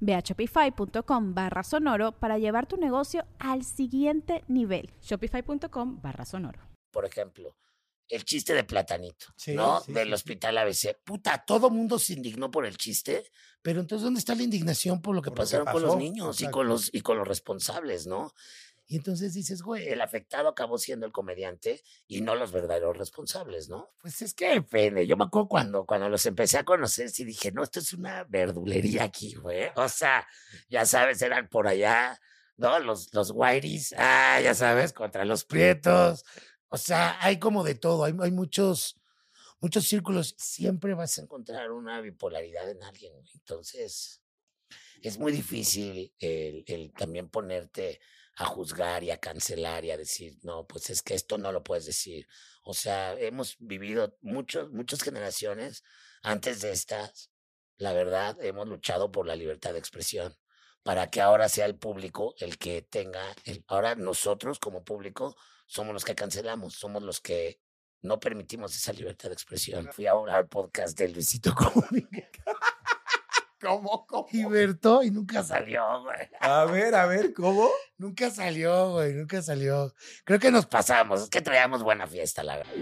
Ve a shopify.com barra sonoro para llevar tu negocio al siguiente nivel. Shopify.com barra sonoro. Por ejemplo, el chiste de Platanito, Sí, ¿no? sí, Del sí, hospital ABC. Puta, todo mundo se indignó por el chiste, pero entonces ¿dónde está la indignación por lo que Por lo que pasaron con los pasó, niños y con los, y con los responsables, ¿no? Y entonces dices, güey, el afectado acabó siendo el comediante y no los verdaderos responsables, ¿no? Pues es que depende. Yo me acuerdo cuando, cuando los empecé a conocer, sí dije, no, esto es una verdulería aquí, güey. O sea, ya sabes, eran por allá, ¿no? Los, los whiteys, ah, ya sabes, contra los prietos. O sea, hay como de todo, hay, hay muchos, muchos círculos. Siempre vas a encontrar una bipolaridad en alguien. Entonces, es muy difícil el también ponerte a juzgar y a cancelar y a decir, no, pues es que esto no lo puedes decir. O sea, hemos vivido muchos, muchas generaciones antes de estas, la verdad, hemos luchado por la libertad de expresión para que ahora sea el público el que tenga, el, ahora nosotros como público somos los que cancelamos, somos los que no permitimos esa libertad de expresión. Fui ahora al podcast de Luisito Comunica ¿Cómo? ¿Cómo? y Berto y nunca salió, güey. A ver, a ver, ¿cómo? Nunca salió, güey, nunca salió. Creo que nos pasamos, es que traíamos buena fiesta, la verdad.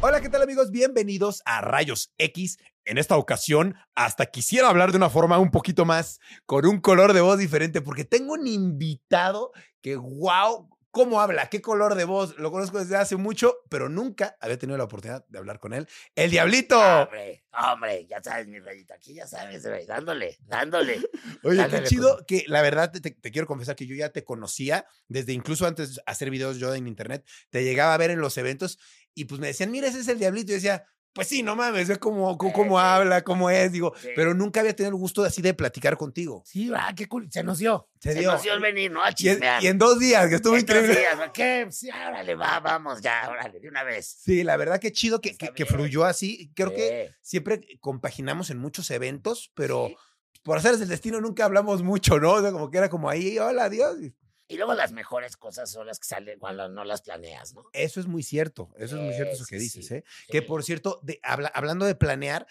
Hola, ¿qué tal amigos? Bienvenidos a Rayos X. En esta ocasión, hasta quisiera hablar de una forma un poquito más, con un color de voz diferente, porque tengo un invitado que, wow, cómo habla, qué color de voz. Lo conozco desde hace mucho, pero nunca había tenido la oportunidad de hablar con él. El Diablito. Hombre, hombre, ya sabes, mi rayito, aquí ya sabes, güey, dándole, dándole. Oye, qué chido que la verdad te, te- te quiero confesar que yo ya te conocía desde incluso antes de hacer videos yo en internet, te llegaba a ver en los eventos y pues me decían, mira, ese es el diablito. Y yo decía, pues sí, no mames, ve cómo, cómo, Sí, cómo sí. habla, cómo es, digo, Sí. pero nunca había tenido el gusto así de platicar contigo. Sí, va, qué cool, se nos dio. Se Se, dio. nos dio el venir, ¿no? A Y en, y en dos días, que estuvo Estos increíble. días, ¿no? ¿Qué? Sí, órale, va, vamos, ya, órale, de una vez. Sí, la verdad que chido que, que, que fluyó así. Creo que siempre compaginamos en muchos eventos, pero por hacer el destino nunca hablamos mucho, ¿no? O sea, como que era como ahí, hola, adiós. Y luego las mejores cosas son las que salen cuando no las planeas, ¿no? Eso es muy cierto, eso es muy cierto eso Sí, que dices, sí, ¿eh? Que por cierto, de, habla- hablando de planear,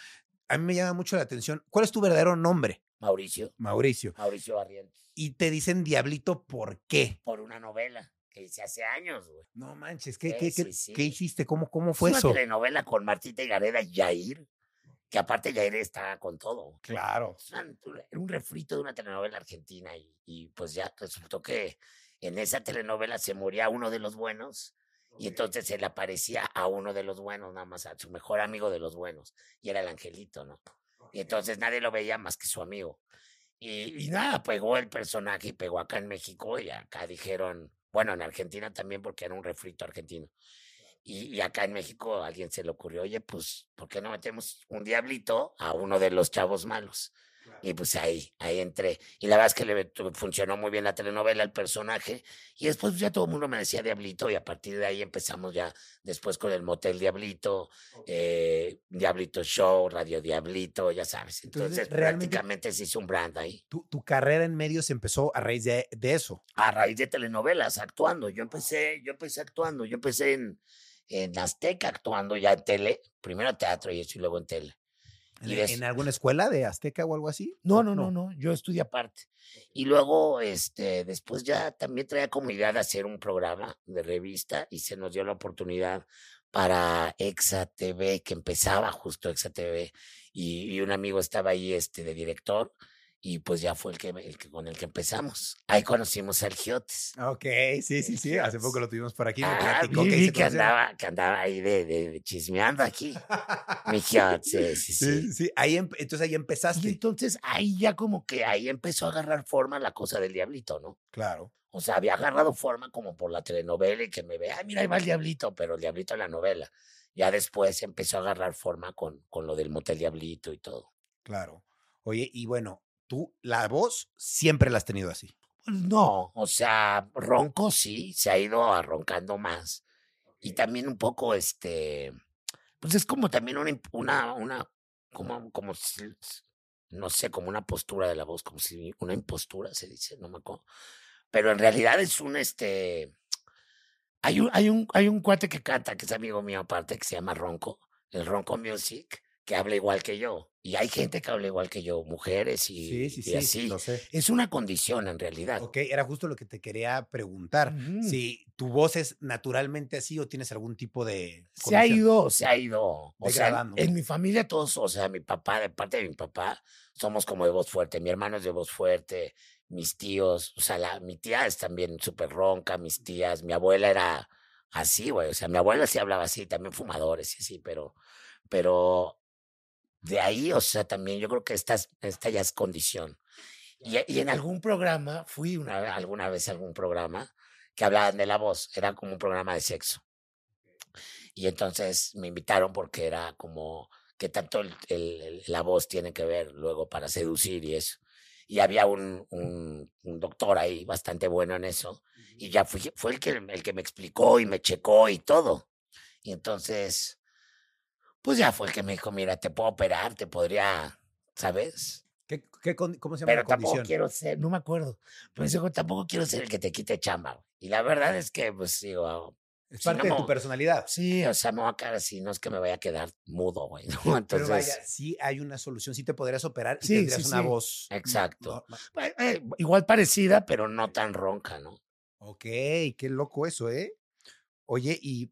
a mí me llama mucho la atención. ¿Cuál es tu verdadero nombre, Mauricio, Mauricio? Mauricio Barrientos, Y te dicen Diablito, ¿por qué? por una novela que hice hace años, güey. No manches, ¿qué, Sí, qué, qué- sí, sí. qué hiciste? ¿Cómo, cómo Es fue una eso? telenovela con Martita y Gareda y Yair, que aparte Yair está con todo. Claro. Era un refrito de una telenovela argentina y, y pues ya resultó que en esa telenovela se moría uno de los buenos y entonces se le aparecía a uno de los buenos, nada más a su mejor amigo de los buenos y era el angelito, ¿no? Y entonces nadie lo veía más que su amigo. Y, y nada, pegó el personaje y pegó acá en México y acá dijeron, bueno, en Argentina también porque era un refrito argentino. Y, y acá en México a alguien se le ocurrió, oye, pues, ¿por qué no metemos un diablito a uno de los chavos malos? Y pues ahí, ahí entré. Y la verdad es que le funcionó muy bien la telenovela, el personaje. Y después pues, ya todo el mundo me decía Diablito y a partir de ahí empezamos ya después con el Motel Diablito, eh, Diablito Show, Radio Diablito, ya sabes. Entonces, Entonces, prácticamente se hizo un brand ahí. Tu, tu carrera en medios empezó a raíz de, de eso. A raíz de telenovelas, actuando. Yo empecé, yo empecé actuando. Yo empecé en, en Azteca actuando ya en tele. Primero teatro y eso y luego en tele. ¿En, Y en alguna escuela de Azteca o algo así? No, no, no, no, yo estudié aparte. Y luego, este, después ya también traía como idea de hacer un programa de revista y se nos dio la oportunidad para Exa TV, que empezaba justo Exa TV, y, y un amigo estaba ahí, este, de director, Y pues ya fue el que, el que con el que empezamos. Ahí conocimos al Giotes. Ok, sí, sí, sí. Hace poco lo tuvimos por aquí. Me Ah, vi, que que conocieron. andaba, que andaba ahí de, de- de chismeando aquí. Mi Giotes, sí, sí, Sí, sí. Ahí, em- entonces ahí Y empezaste. entonces ahí ya como que ahí empezó a agarrar forma la cosa del diablito, ¿no? Claro. O sea, había agarrado forma como por la telenovela y que me ve, ay, mira, ahí va el diablito, pero el diablito en la novela. Ya después empezó a agarrar forma con, con lo del motel diablito y todo. Claro. Oye, y bueno, tú, la voz siempre la has tenido así. Pues no, o sea, ronco sí, se ha ido arroncando más. Y también un poco, este, pues es como también una, una, una, como, como si- no sé, como una postura de la voz, como si una impostura se dice, no me acuerdo. Pero en realidad es un, este, hay un, hay un, hay un cuate que canta, que es amigo mío aparte, que se llama Ronco, el Ronco Music, que habla igual que yo. Y hay gente que habla igual que yo, mujeres y, Sí, sí, y sí. así. Lo sé. Es una condición en realidad. Ok, era justo lo que te quería preguntar. Si tu voz es naturalmente así o tienes algún tipo de. Se ha ido, se ha ido. O sea, Degradando. en mi familia todos, o sea, mi papá, de parte de mi papá, somos como de voz fuerte. Mi hermano es de voz fuerte, mis tíos, o sea, la, mi tía es también súper ronca, mis tías, mi abuela era así, güey. O sea, mi abuela sí hablaba así, también fumadores y así, pero, pero de ahí, o sea, también yo creo que esta, es- esta ya es condición. Y, y en algún programa, fui una, alguna vez a algún programa que hablaban de la voz, era como un programa de sexo. Y entonces me invitaron porque era como que tanto el- el- el- la voz tiene que ver luego para seducir y eso. Y había un, un, un doctor ahí bastante bueno en eso. Y ya fui, fue el que, el que me explicó y me checó y todo. Y entonces, pues ya fue que me dijo, mira, te puedo operar, te podría, ¿sabes? ¿Qué, ¿Cómo se llama Pero la tampoco condición? quiero ser, no me acuerdo, pero dijo, tampoco quiero ser el que te quite chamba. güey". Y la verdad es que, pues digo, Es si parte de tu personalidad. sí, o sea, me voy a quedar así, no es que me vaya a quedar mudo, güey. ¿no? Pero vaya, Entonces, sí hay una solución, sí te podrías operar y Sí, tendrías sí, una sí. voz. Exacto. eh, eh, igual parecida, pero no tan ronca, ¿no? Ok, qué loco eso, ¿eh? Oye, y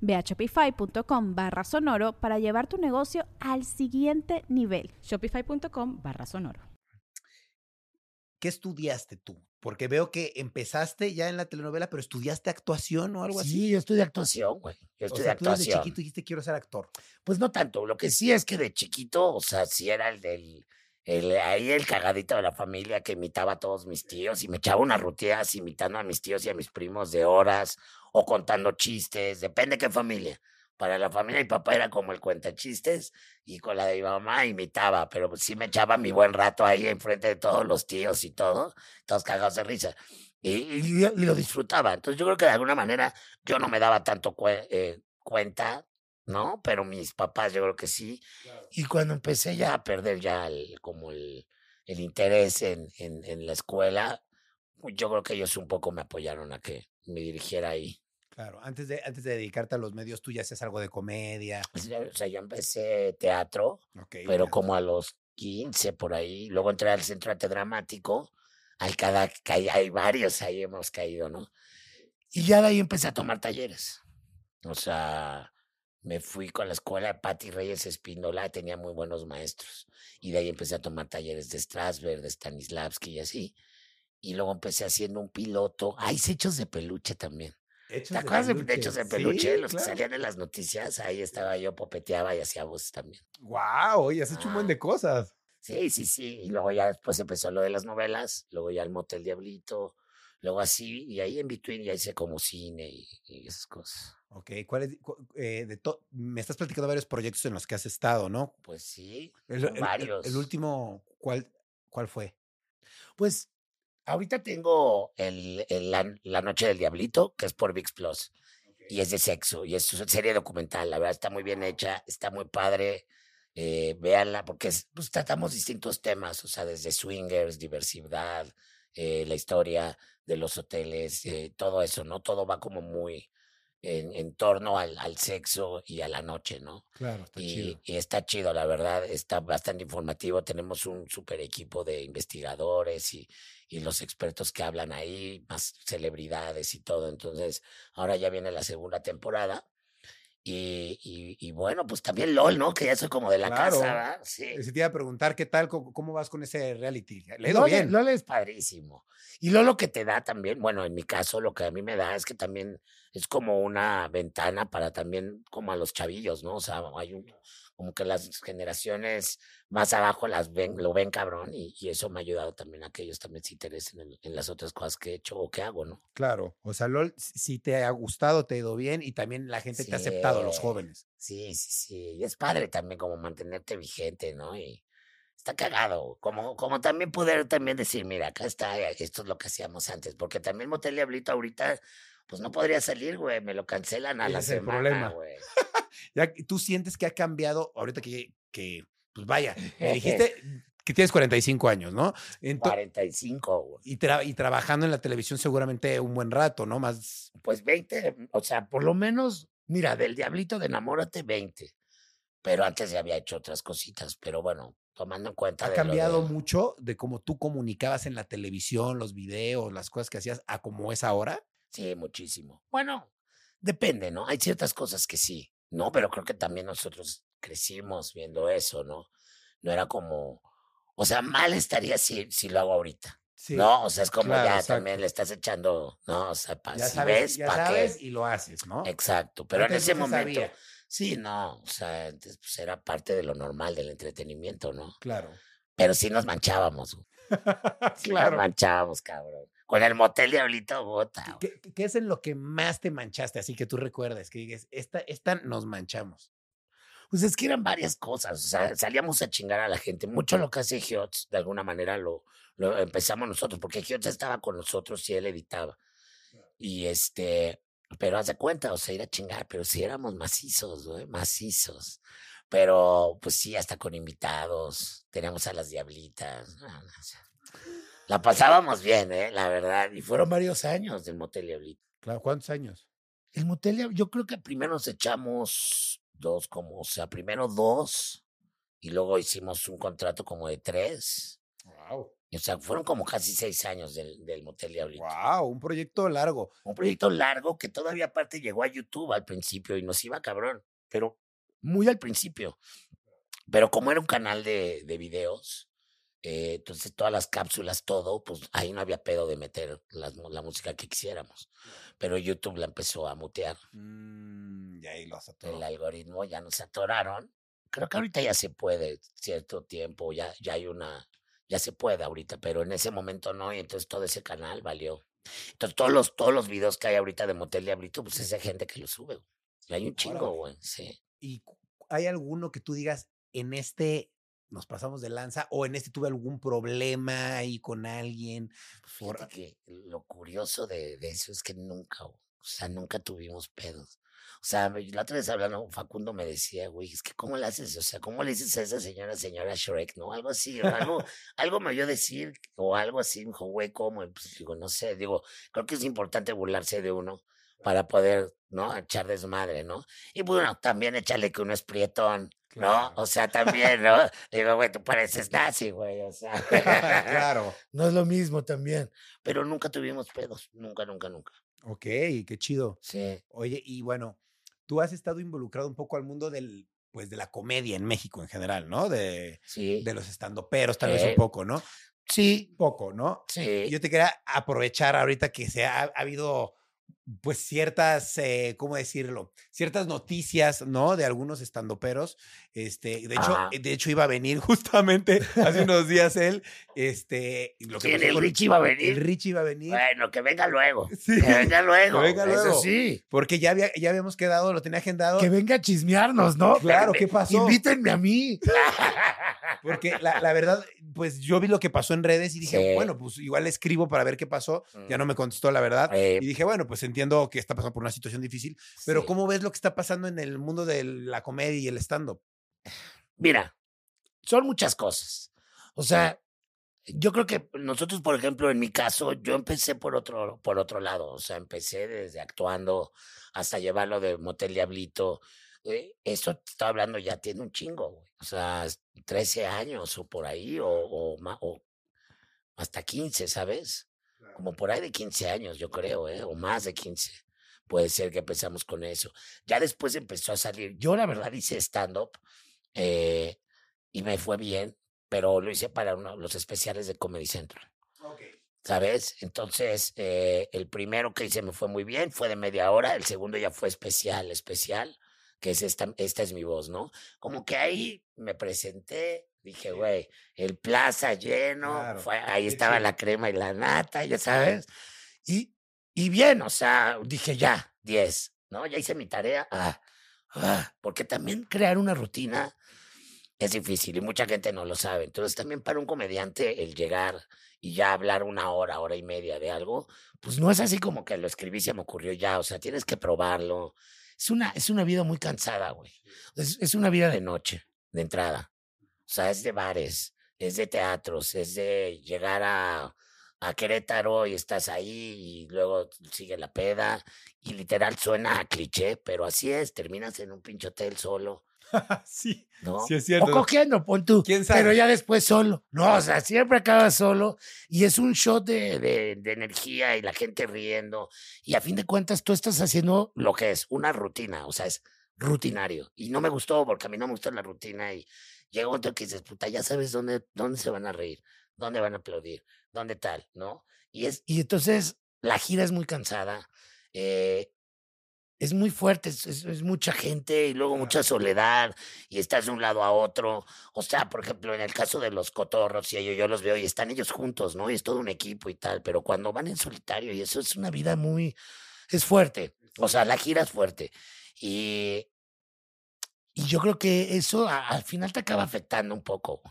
Ve a shopify.com barra sonoro para llevar tu negocio al siguiente nivel. Shopify.com barra sonoro. ¿qué estudiaste tú? Porque veo que empezaste ya en la telenovela, pero estudiaste actuación o algo así. Sí, yo estudié actuación, güey. Yo O estudié sea, tú desde actuación. chiquito dijiste quiero ser actor. Pues no tanto. Lo que sí es que de chiquito, o sea, sí era el del. El, ahí el cagadito de la familia que imitaba a todos mis tíos y me echaba unas rutinas imitando a mis tíos y a mis primos de horas o contando chistes, depende qué familia. Para la familia mi papá era como el cuenta chistes y con la de mi mamá imitaba, pero pues sí me echaba mi buen rato ahí enfrente de todos los tíos y todo, todos cagados de risa. Y, y- y lo disfrutaba. Entonces yo creo que de alguna manera yo no me daba tanto eh, cuenta ¿no? Pero mis papás yo creo que sí. Y cuando empecé ya a perder ya el, como el, el interés en, en, en la escuela, yo creo que ellos un poco me apoyaron a que me dirigiera ahí. Claro, antes de, antes de dedicarte a los medios, tú ya hacías algo de comedia. O sea, o sea, yo empecé teatro, pero como a los 15 por ahí. Luego entré al Centro Arte Dramático, al cada, hay, hay varios ahí hemos caído, ¿no? Y ya de ahí empecé a tomar talleres. O sea, me fui con la escuela de Patti Reyes Espíndola, tenía muy buenos maestros. Y de ahí empecé a tomar talleres de Strasberg, de Stanislavski y así. Y luego empecé haciendo un piloto. Ah, hice hechos de peluche también. Hechos ¿Te acuerdas de, peluche. hechos de Sí, peluche? Los claro. que salían en las noticias. Ahí estaba yo, popeteaba y hacía voz también. Guau, oye, has hecho un buen Ah. de cosas. Sí, sí, sí. Y luego ya después empezó lo de las novelas, luego ya el Motel Diablito, luego así, y ahí en between ya hice como cine y, y esas cosas. Ok, ¿cuál es, cu- eh, de me estás platicando varios proyectos en los que has estado, ¿no? Pues sí, El, son el- varios. el último, ¿cuál, ¿cuál fue? Pues ahorita tengo el, el- la, La Noche del Diablito, que es por VIX Plus. Y es de sexo, y es una serie documental, la verdad está muy bien hecha, está muy padre. Eh, véanla, porque es- pues, tratamos distintos temas, o sea, desde swingers, diversidad, eh, la historia de los hoteles, eh, todo eso, ¿no? Todo va como muy en, en torno al, al sexo y a la noche, ¿no? Claro, está y, y está chido, la verdad, está bastante informativo. Tenemos un super equipo de investigadores y, y los expertos que hablan ahí, más celebridades y todo. Entonces, ahora ya viene la segunda temporada. Y, y, y bueno, pues también LOL, ¿no? Que ya soy como de la Claro. casa, ¿verdad? Sí. Se te iba a preguntar qué tal, cómo, cómo vas con ese reality. Le LOL, bien. LOL es padrísimo. Y LOL lo que te da también, bueno, en mi caso, lo que a mí me da es que también es como una ventana para también, como a los chavillos, ¿no? O sea, hay un, como que las generaciones más abajo las ven, lo ven cabrón, y, y eso me ha ayudado también a que ellos también se interesen en, en las otras cosas que he hecho o que hago, ¿no? Claro, o sea, LOL, si te ha gustado, te ha ido bien y también la gente te ha aceptado, los jóvenes. Sí, sí, sí. Y es padre también como mantenerte vigente, ¿no? Y está cagado. Como, como también poder también decir, mira, acá está, esto es lo que hacíamos antes. Porque también Motel Diablito ahorita, pues no podría salir, güey. Me lo cancelan a la es el semana, problema. güey. Ya tú sientes que ha cambiado ahorita que, que pues vaya, me dijiste que tienes 45 años, ¿no? Ento- 45, güey. y, tra- y trabajando en la televisión seguramente un buen rato, ¿no? Más, Pues 20, o sea, por lo menos, mira, del Diablito de Enamórate, 20. Pero antes ya había hecho otras cositas. Pero bueno, tomando en cuenta ha de cambiado de- mucho de cómo tú comunicabas en la televisión, los videos, las cosas que hacías, a cómo es ahora. Sí, muchísimo. Bueno, depende, ¿no? Hay ciertas cosas que sí, ¿no? Pero creo que también nosotros crecimos viendo eso, ¿no? No era como, o sea, mal estaría si, si lo hago ahorita, Sí. ¿no? O sea, es como claro, ya exacto. también le estás echando, ¿no? O sea, pa, Ya si sabes, ves, ya ¿pa' sabes qué? y lo haces, ¿no? Exacto, pero en ese no momento, sabía. sí, no, o sea, antes pues era parte de lo normal del entretenimiento, ¿no? Claro. Pero sí nos manchábamos, güey. Sí nos claro. manchábamos, cabrón. Con el motel Diablito, bota. ¿Qué, qué es en lo que más te manchaste? Así que tú recuerdes, que digas, esta, esta nos manchamos. Pues es que eran varias cosas, o sea, salíamos a chingar a la gente. Mucho lo que hace Hiots, de alguna manera lo, lo empezamos nosotros, porque Hiots estaba con nosotros y él editaba. Y este, pero haz de cuenta, o sea, ir a chingar, pero sí éramos macizos, güey, macizos. Pero pues sí, hasta con invitados, teníamos a las diablitas. no, no, o sea, la pasábamos bien, ¿eh? La verdad. Y fueron varios años del Motel Diablito. Claro, ¿cuántos años? El motel, yo creo que primero nos echamos dos, como, o sea, primero dos, y luego hicimos un contrato como de tres. Wow. O sea, fueron como casi seis años del, del Motel Diablito. Wow, un proyecto largo. Un proyecto largo que todavía aparte llegó a YouTube al principio y nos iba cabrón, pero muy al principio. Pero como era un canal de, de videos, eh, entonces todas las cápsulas, todo, pues ahí no había pedo de meter mu- la música que quisiéramos. Pero YouTube la empezó a mutear. Mm, y ahí lo atoró. el algoritmo, ya nos atoraron. Creo que ahorita ya se puede, cierto tiempo, ya, ya hay una, ya se puede ahorita, pero en ese momento no, y entonces todo ese canal valió. Entonces todos los, todos los videos que hay ahorita de Motel Diablito, pues es de gente que lo sube. güey. Y hay un chingo, güey, sí. ¿Y hay alguno que tú digas, en este nos pasamos de lanza o en este tuve algún problema ahí con alguien? por- Fíjate que lo curioso de, de eso es que nunca, o sea, nunca tuvimos pedos. O sea, la otra vez hablando, Facundo me decía, güey, es que ¿cómo le haces? O sea, ¿cómo le dices a esa señora, señora Shrek, no? Algo así, o algo, algo me oyó decir, o algo así, me dijo, güey, ¿cómo? Pues digo, no sé, digo, creo que es importante burlarse de uno para poder, ¿no? Echar desmadre, ¿no? Y bueno, también échale que uno es prietón, ¿no? O sea, también, ¿no? Digo, güey, tú pareces nazi, güey, o sea. claro. No es lo mismo también. Pero nunca tuvimos pedos. Nunca, nunca, nunca. Ok, qué chido. Sí. Oye, y bueno, tú has estado involucrado un poco al mundo del, pues, de la comedia en México en general, ¿no? De, Sí. de los estandoperos, tal vez un Eh, poco, ¿no? Sí. Poco, ¿no? Sí. Yo te quería aprovechar ahorita que se ha, ha habido pues ciertas, eh, ¿cómo decirlo? Ciertas noticias, ¿no? De algunos estandoperos. Este, de hecho, Ajá. de hecho iba a venir justamente hace unos días él, este, y lo que ¿Quién, pasó el Richie iba a El venir? Richie iba a venir. Bueno, que venga luego. Sí. Que venga luego. venga Eso sí. Porque ya, había, ya habíamos quedado, lo tenía agendado. Que venga a chismearnos, ¿no? Claro, ¿qué pasó? Invítenme a mí. Porque la, la verdad, pues yo vi lo que pasó en redes y dije, Sí. bueno, pues igual escribo para ver qué pasó. Ya no me contestó la verdad. Eh, Y dije, bueno, pues entiendo que está pasando por una situación difícil, pero sí. ¿cómo ves lo que está pasando en el mundo de la comedia y el stand-up? Mira, son muchas cosas. O sea, yo creo que nosotros, por ejemplo, en mi caso, yo empecé por otro, por otro lado. O sea, empecé desde actuando hasta llevarlo de Motel Diablito. Eh, Eso te estaba hablando ya tiene un chingo, güey. O sea, 13 años o por ahí, o, o hasta 15, ¿sabes? Como por ahí de 15 años, yo creo, ¿eh? O más de 15. Puede ser que empezamos con eso. Ya después empezó a salir. Yo, la verdad, hice stand-up eh, y me fue bien, pero lo hice para uno- los especiales de Comedy Central. ¿Sabes? Entonces, eh, el primero que hice me fue muy bien, fue de media hora, el segundo ya fue especial, especial, que es esta, esta es mi voz, ¿no? Como que ahí me presenté, dije, güey, el plaza lleno, Claro, fue- ahí estaba la crema y la nata, ya sabes. Y, y bien, o sea, dije ya, 10, ¿no? Ya hice mi tarea. Ah, ah, porque también crear una rutina es difícil y mucha gente no lo sabe. Entonces también para un comediante el llegar y ya hablar una hora, hora y media de algo, pues no es así como que lo escribí y se me ocurrió ya, o sea, tienes que probarlo. Es una, es una vida muy cansada, güey. Es, es una vida de noche, de entrada. O sea, es de bares, es de teatros, es de llegar a, a Querétaro y estás ahí y luego sigue la peda y literal suena a cliché, pero así es, terminas en un pinche hotel solo, sí, ¿no? sí es cierto. O cogiendo, pon tú. ¿Quién sabe? Pero ya después solo. No, o sea, siempre acabas solo y es un shot de, de, de energía y la gente riendo. Y a fin de cuentas tú estás haciendo lo que es una rutina, o sea, es rutinario. Y no me gustó porque a mí no me gusta la rutina y llega otro que dices, puta, ya sabes dónde, dónde se van a reír, dónde van a aplaudir, dónde tal, ¿no? Y, es, y entonces la gira es muy cansada. eh, es muy fuerte, es, es- es mucha gente y luego mucha soledad y estás de un lado a otro. O sea, por ejemplo, en el caso de los cotorros y ellos, yo los veo y están ellos juntos, ¿no? Y es todo un equipo y tal, pero cuando van en solitario y eso es una vida muy, es fuerte. O sea, la gira es fuerte. Y, y yo creo que eso al final te acaba afectando un poco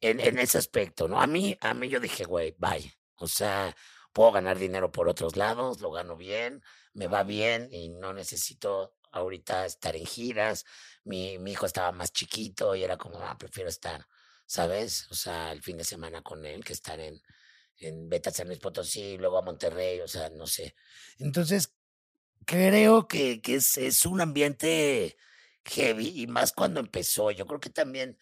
en, ese aspecto, ¿no? A mí, a mí yo dije, güey, bye. O sea, puedo ganar dinero por otros lados, lo gano bien, me va bien y no necesito ahorita estar en giras. Mi, mi hijo estaba más chiquito y era como, ah, prefiero estar, ¿sabes? O sea, el fin de semana con él que estar en, en Beta San Luis Potosí, luego a Monterrey, o sea, no sé. Entonces, creo que, que es, es un ambiente heavy y más cuando empezó. Yo creo que también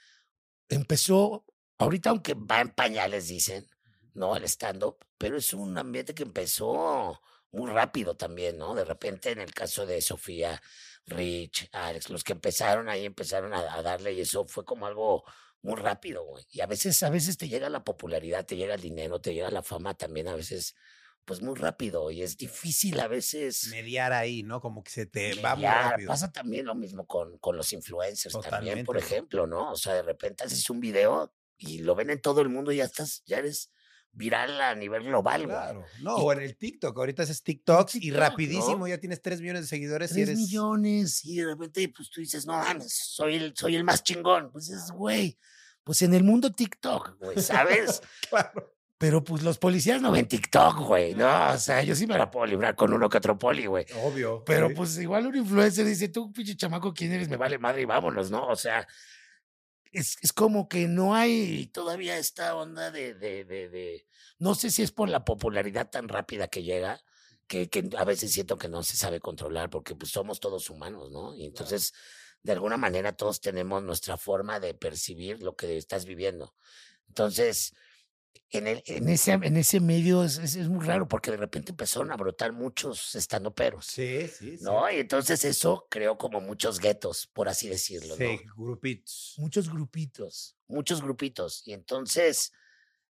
empezó, ahorita aunque va en pañales, dicen, ¿no? El stand-up, pero es un ambiente que empezó muy rápido también, ¿no? De repente, en el caso de Sofía, Rich, Alex, los que empezaron ahí empezaron a, a darle y eso fue como algo muy rápido, güey. Y a veces, a veces te llega la popularidad, te llega el dinero, te llega la fama también, a veces, pues muy rápido. Y es difícil a veces. Mediar ahí, ¿no? Como que se te va muy mediar. rápido. Pasa también lo mismo con, con los influencers también, por Totalmente. ejemplo, ¿no? O sea, de repente haces un video y lo ven en todo el mundo y ya estás, ya eres viral a nivel global, güey. Claro. No, Y- o en el TikTok. Ahorita haces TikToks y TikTok, rapidísimo ¿no? ya tienes 3 millones de seguidores y Tres eres. millones y de repente pues tú dices, no mames, soy el, soy el más chingón. Pues es, güey, pues en el mundo TikTok, güey, ¿sabes? Claro. Pero pues los policías no ven TikTok, güey, ¿no? O sea, yo sí me la puedo librar con uno que otro poli, güey. Obvio. Pero sí. pues igual un influencer dice, tú, pinche chamaco, ¿quién eres? Me vale madre y vámonos, ¿no? O sea, es, es como que no hay todavía esta onda de, de, de, de- No sé si es por la popularidad tan rápida que llega, que, que a veces siento que no se sabe controlar, porque pues somos todos humanos, ¿no? Y entonces, de alguna manera, todos tenemos nuestra forma de percibir lo que estás viviendo. Entonces, en, el, en, ese, en ese medio es, es, es muy raro, porque de repente empezaron a brotar muchos estandoperos. Sí, sí, sí. ¿no? Y entonces eso creó como muchos guetos, por así decirlo, Sí, ¿no? grupitos. Muchos grupitos, muchos grupitos. Y entonces,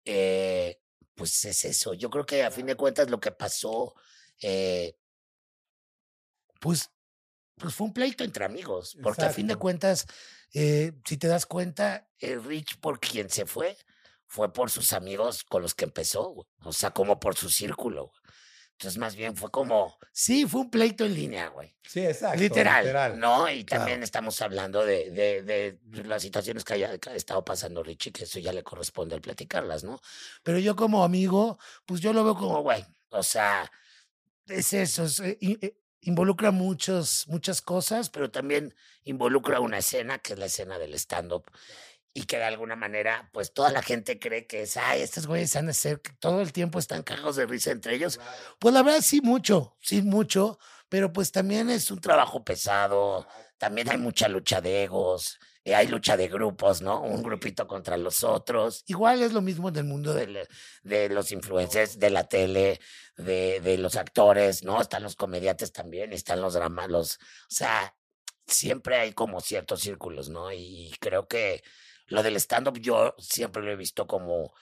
eh, pues es eso. Yo creo que a fin de cuentas lo que pasó, eh, pues, pues fue un pleito entre amigos, porque a fin de cuentas, eh, si te das cuenta, el Rich por quien se fue, fue por sus amigos con los que empezó, güey. o sea, como por su círculo. güey. Entonces, más bien fue como, sí, fue un pleito en línea, güey. Sí, exacto. Literal, ¿no? Y Claro. también estamos hablando de, de, de las situaciones que haya que ha estado pasando Richie, que eso ya le corresponde al platicarlas, ¿no? Pero yo como amigo, pues yo lo veo como, güey, o sea, es eso, es, eh, eh, involucra muchos, muchas cosas, pero también involucra una escena, que es la escena del stand-up. Y que de alguna manera, pues toda la gente cree que es, ay, estos güeyes han de ser, que todo el tiempo están cagados de risa entre ellos. Pues la verdad, sí, mucho, sí, mucho, pero pues también es un trabajo pesado, también hay mucha lucha de egos, eh, hay lucha de grupos, ¿no? Un grupito contra los otros. Igual es lo mismo en el mundo de, los influencers, de la tele, de, de los actores, ¿no? Están los comediantes también, están los dramas, los, o sea, siempre hay como ciertos círculos, ¿no? Y creo que lo del stand-up yo siempre lo he visto como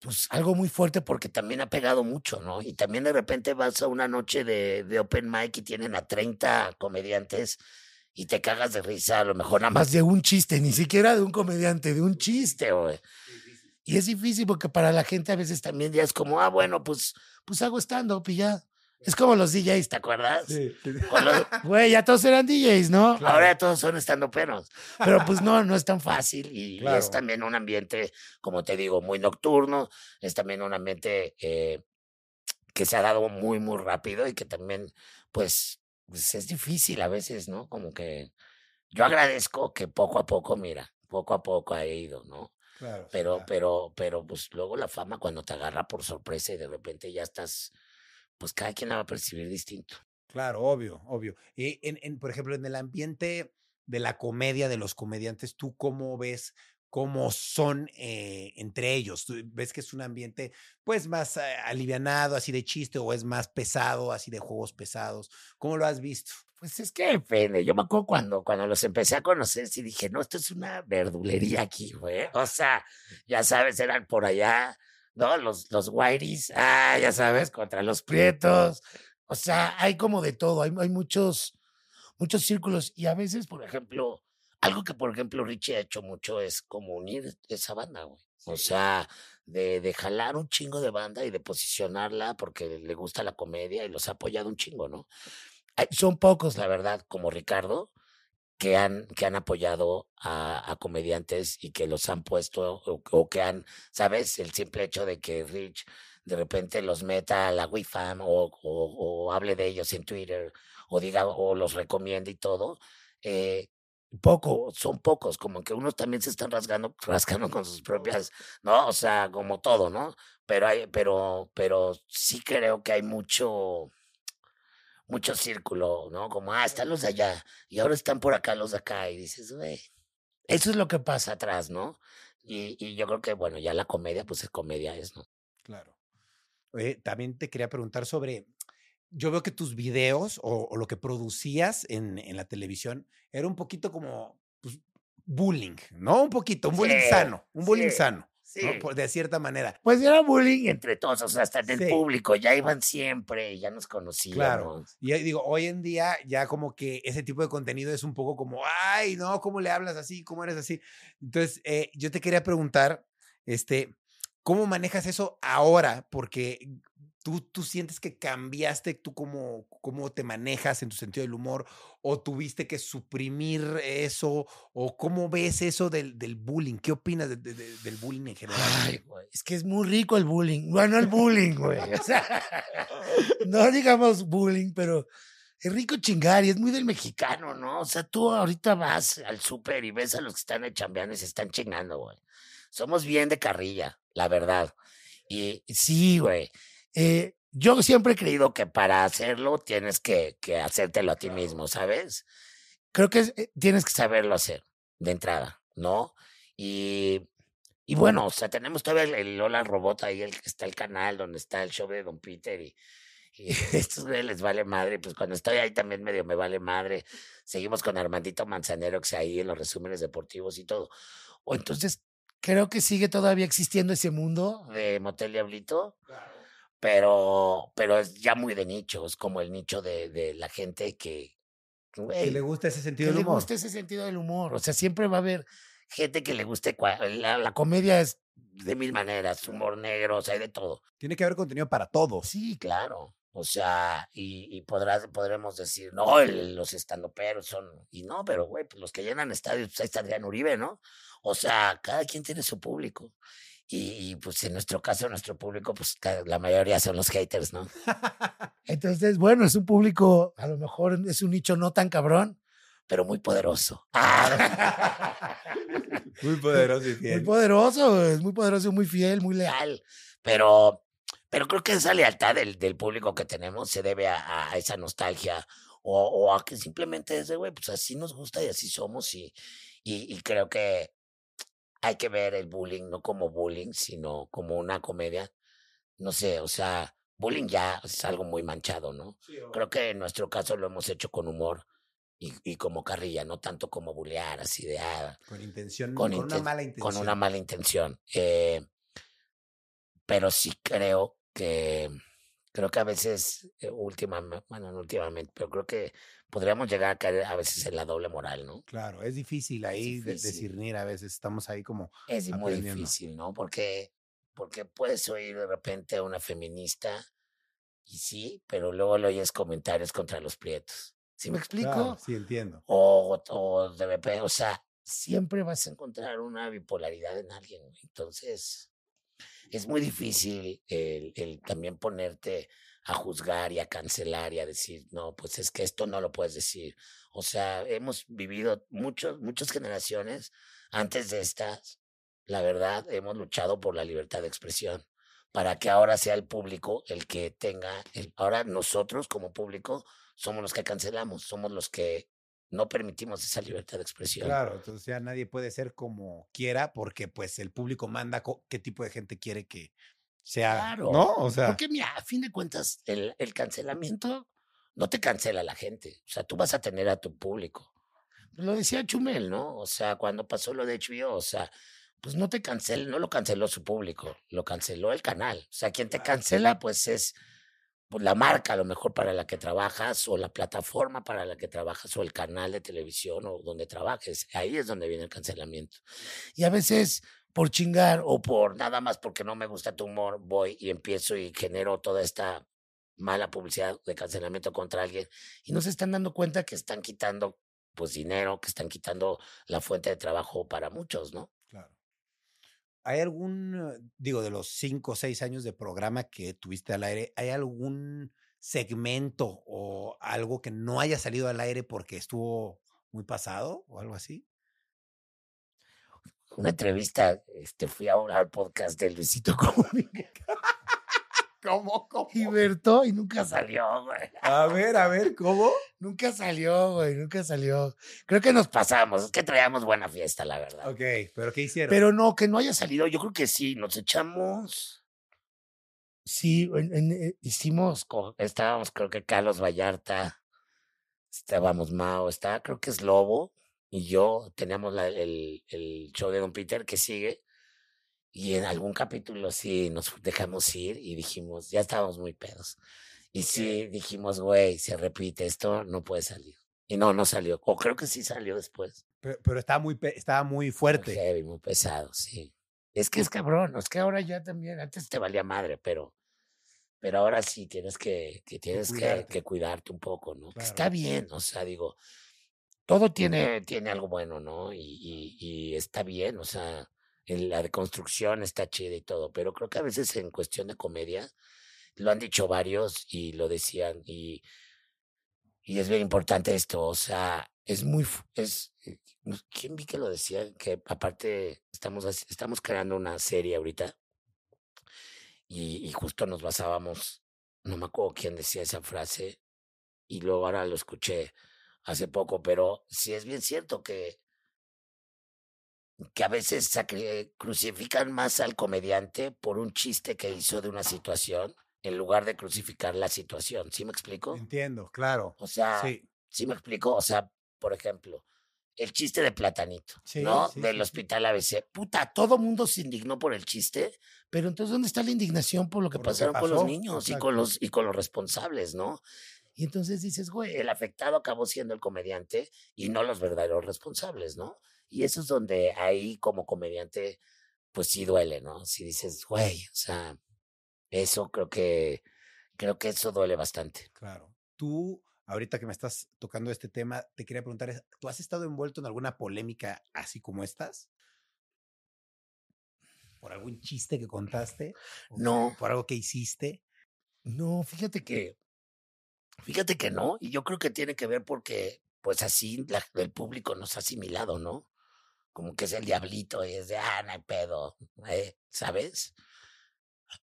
pues algo muy fuerte porque también ha pegado mucho, ¿no? Y también de repente vas a una noche de, de open mic y tienen a 30 comediantes y te cagas de risa, a lo mejor nada más de un chiste, ni siquiera de un comediante, de un chiste, güey. Y es difícil porque para la gente a veces también ya es como, ah, bueno, pues, pues hago stand-up y ya. Es como los DJs, ¿te acuerdas? Sí, Güey, ya todos eran DJs, ¿no? Claro. Ahora ya todos son estando peros. Pero pues no, no es tan fácil. Y, Claro. es también un ambiente, como te digo, muy nocturno. Es también un ambiente eh, que se ha dado muy, muy rápido y que también, pues, pues, es difícil a veces, ¿no? Como que yo agradezco que poco a poco, mira, poco a poco ha ido, ¿no? Claro, Pero, claro. pero, pero, pues luego la fama cuando te agarra por sorpresa y de repente ya estás, pues cada quien la va a percibir distinto. Claro, obvio, obvio. Y en, en, por ejemplo, en el ambiente de la comedia, de los comediantes, ¿tú cómo ves cómo son eh, entre ellos? ¿Tú ¿Ves que es un ambiente pues más eh, alivianado, así de chiste, o es más pesado, así de juegos pesados? ¿Cómo lo has visto? Pues es que depende. Yo me acuerdo cuando, cuando los empecé a conocer, sí dije, no, esto es una verdulería aquí, güey. O sea, ya sabes, eran por allá, ¿no? Los, los whiteys, ah, ya sabes, contra los prietos. O sea, hay como de todo, hay, hay muchos, muchos círculos. Y a veces, por ejemplo, algo que, por ejemplo, Richie ha hecho mucho es como unir esa banda, güey. O sea, de, de jalar un chingo de banda y de posicionarla porque le gusta la comedia y los ha apoyado un chingo, ¿no? Son pocos, la verdad, como Ricardo, que han, que han apoyado a, a comediantes y que los han puesto o, o que han, ¿sabes? El simple hecho de que Rich de repente los meta a la WIFAM o, o, o hable de ellos en Twitter o diga o los recomiende y todo. eh, poco, son pocos, como que unos también se están rasgando, rascando con sus propias, ¿no? O sea, como todo, ¿no? Pero hay, pero, pero sí creo que hay mucho, mucho círculo, ¿no? Como, ah, están los de allá y ahora están por acá los de acá y dices, güey, eso es lo que pasa atrás, ¿no? Y, y yo creo que, bueno, ya la comedia, pues es comedia, es, ¿no? Claro. Oye, también te quería preguntar sobre, yo veo que tus videos o, o lo que producías en, en la televisión era un poquito como pues, bullying, ¿no? Un poquito, un bullying sano, un bullying sano, Sí. ¿no? Por- de cierta manera. Pues era bullying entre todos, o sea, hasta en el Sí. público, ya iban siempre, ya nos conocíamos. Claro. Y digo, hoy en día ya como que ese tipo de contenido es un poco como, ay, no, ¿cómo le hablas así? ¿Cómo eres así? Entonces, eh, yo te quería preguntar, este, ¿cómo manejas eso ahora? Porque tú, tú sientes que cambiaste tú cómo, cómo te manejas en tu sentido del humor, o tuviste que suprimir eso, o cómo ves eso del, del bullying. ¿Qué opinas de- de- de- del bullying en general? Ay, güey, es que es muy rico el bullying. Bueno, el bullying, güey. O sea, no digamos bullying, pero es rico chingar y es muy del mexicano, ¿no? O sea, tú ahorita vas al súper y ves a los que están chambeando y se están chingando, güey. Somos bien de carrilla, la verdad. Y sí, güey. Eh, yo siempre he creído que para hacerlo tienes que, que hacértelo a ti mismo, ¿sabes? Creo que es- eh, tienes que saberlo hacer de entrada, ¿no? Y, y bueno, o sea, tenemos todavía el, el Lola Robot ahí, el que está el canal donde está el show de Don Peter y, y estos les vale madre. Pues cuando estoy ahí también medio me vale madre. Seguimos con Armandito Manzanero, que está ahí en los resúmenes deportivos y todo. O entonces, creo que sigue todavía existiendo ese mundo de Motel Diablito pero, pero es ya muy de nicho, es como el nicho de, de la gente que, le gusta ese sentido que del le humor. guste ese sentido del humor. O sea, siempre va a haber gente que le guste. La, la comedia es de mil maneras, humor negro, o sea, hay de todo. Tiene que haber contenido para todos. Sí, claro. O sea, y, y podrás, podremos decir, no, el- los estandoperos son. Y no, pero güey, pues los que llenan estadios, pues ahí está Adrián Uribe, ¿no? O sea, cada quien tiene su público. Y, y, pues en nuestro caso, nuestro público, pues la mayoría son los haters, ¿no? Entonces, bueno, es un público, a lo mejor es un nicho no tan cabrón, pero muy poderoso. Muy poderoso y Muy fiel. poderoso, es muy poderoso, muy fiel, muy leal. Pero, pero creo que esa lealtad del, del público que tenemos se debe a, a esa nostalgia o, o a que simplemente es de, güey, pues así nos gusta y así somos. Y, y, y creo que hay que ver el bullying no como bullying, sino como una comedia. No sé, o sea, bullying ya es algo muy manchado, ¿no? Creo que en nuestro caso lo hemos hecho con humor y, y como carrilla, no tanto como bullear, así de, ah, Con intención, Con con, una inten- mala intención. con una mala intención. Eh, pero sí creo que creo que a veces eh, últimamente, bueno, no últimamente, pero creo que podríamos llegar a caer a veces en la doble moral, ¿no? Claro, es difícil ahí de- difícil. discernir a veces. Estamos ahí como. Es muy difícil, ¿no? Porque porque puedes oír de repente a una feminista y sí, pero luego le oyes comentarios contra los prietos. ¿Sí me explico? Claro, sí, entiendo. o, o de repente, o sea, siempre vas a encontrar una bipolaridad en alguien. Entonces, es muy difícil el, el también ponerte a juzgar y a cancelar y a decir, no, pues es que esto no lo puedes decir. O sea, hemos vivido muchos, muchas generaciones antes de estas, la verdad, hemos luchado por la libertad de expresión para que ahora sea el público el que tenga, el, ahora nosotros como público somos los que cancelamos, somos los que no permitimos esa libertad de expresión. Claro, entonces ya nadie puede ser como quiera porque pues el público manda qué tipo de gente quiere que sea, Claro. ¿no? O sea, Porque mira, a fin de cuentas, el, el cancelamiento no te cancela la gente. O sea, tú vas a tener a tu público. Lo decía Chumel, ¿no? O sea, cuando pasó lo de HBO, o sea, pues no te cancela, no lo canceló su público, lo canceló el canal. O sea, quien te cancela, pues es pues, la marca a lo mejor para la que trabajas o la plataforma para la que trabajas o el canal de televisión o donde trabajes. Ahí es donde viene el cancelamiento. Y a veces por chingar o por nada más porque no me gusta tu humor, voy y empiezo y genero toda esta mala publicidad de cancelamiento contra alguien y no se están dando cuenta que están quitando pues dinero, que están quitando la fuente de trabajo para muchos, ¿no? claro. ¿Hay algún, eh, digo, de los cinco o seis años de programa que tuviste al aire, ¿hay algún segmento o algo que no haya salido al aire porque estuvo muy pasado o algo así? Una entrevista, este, fui a un- al podcast de Luisito Comunica ¿Cómo? ¿Cómo? y Berto y nunca salió, güey. A ver, a ver, ¿cómo? Nunca salió, güey, nunca salió. Creo que nos pasamos, es que traíamos buena fiesta, la verdad. Ok, pero ¿qué hicieron? Pero no, que no haya salido, yo creo que sí, nos echamos. Sí, en- en- eh, hicimos, estábamos, creo que Carlos Vallarta, estábamos Mao, estaba, creo que es Lobo, y yo teníamos la- el, el show de Don Peter que sigue, y en algún capítulo sí nos dejamos ir y dijimos, ya estábamos muy pedos. Y sí dijimos, güey, se repite, esto no puede salir. Y no, no salió. O creo que sí salió después. Pero, pero estaba, muy, estaba muy Muy fuerte. heavy, muy pesado, sí. Es que es cabrón, es que ahora ya también, antes te valía madre, pero, pero ahora sí tienes que, que tienes que, cuidarte. que cuidarte un poco, ¿no? Que Claro. está bien, o sea, digo, todo tiene, tiene algo bueno, ¿no? Y, está bien, o sea, en la deconstrucción está chida y todo, pero creo que a veces en cuestión de comedia, lo han dicho varios y lo decían, y, y es bien importante esto, o sea, es muy, es, eh, ¿quién vi que lo decía? Que aparte estamos, estamos creando una serie ahorita y justo nos basábamos, no me acuerdo quién decía esa frase y luego ahora lo escuché hace poco, pero sí es bien cierto que que a veces crucifican más al comediante por un chiste que hizo de una situación en lugar de crucificar la situación. ¿Sí me explico? Entiendo, claro. O sea, Sí, ¿Sí me explico? O sea, por ejemplo, el chiste de Platanito, Sí, ¿no? sí, Del hospital ABC. Puta, todo mundo se indignó por el chiste, pero entonces, ¿dónde está la indignación por lo que Por lo que pasaron con los niños y con los, y con los responsables, ¿no? Y entonces dices, güey, el afectado acabó siendo el comediante y no los verdaderos responsables, ¿no? Y eso es donde ahí como comediante, pues sí duele, ¿no? Si dices, güey, o sea, eso creo que, creo que eso duele bastante. Claro. Tú, ahorita que me estás tocando este tema, te quería preguntar, ¿tú has estado envuelto en alguna polémica así como estas? ¿Por algún chiste que contaste? ¿O No. ¿Por algo que hiciste? No, fíjate que, fíjate que no, y yo creo que tiene que ver porque, pues así la- el público nos ha asimilado, ¿no? Como que es el diablito y es de, ah, no hay pedo, eh, ¿sabes?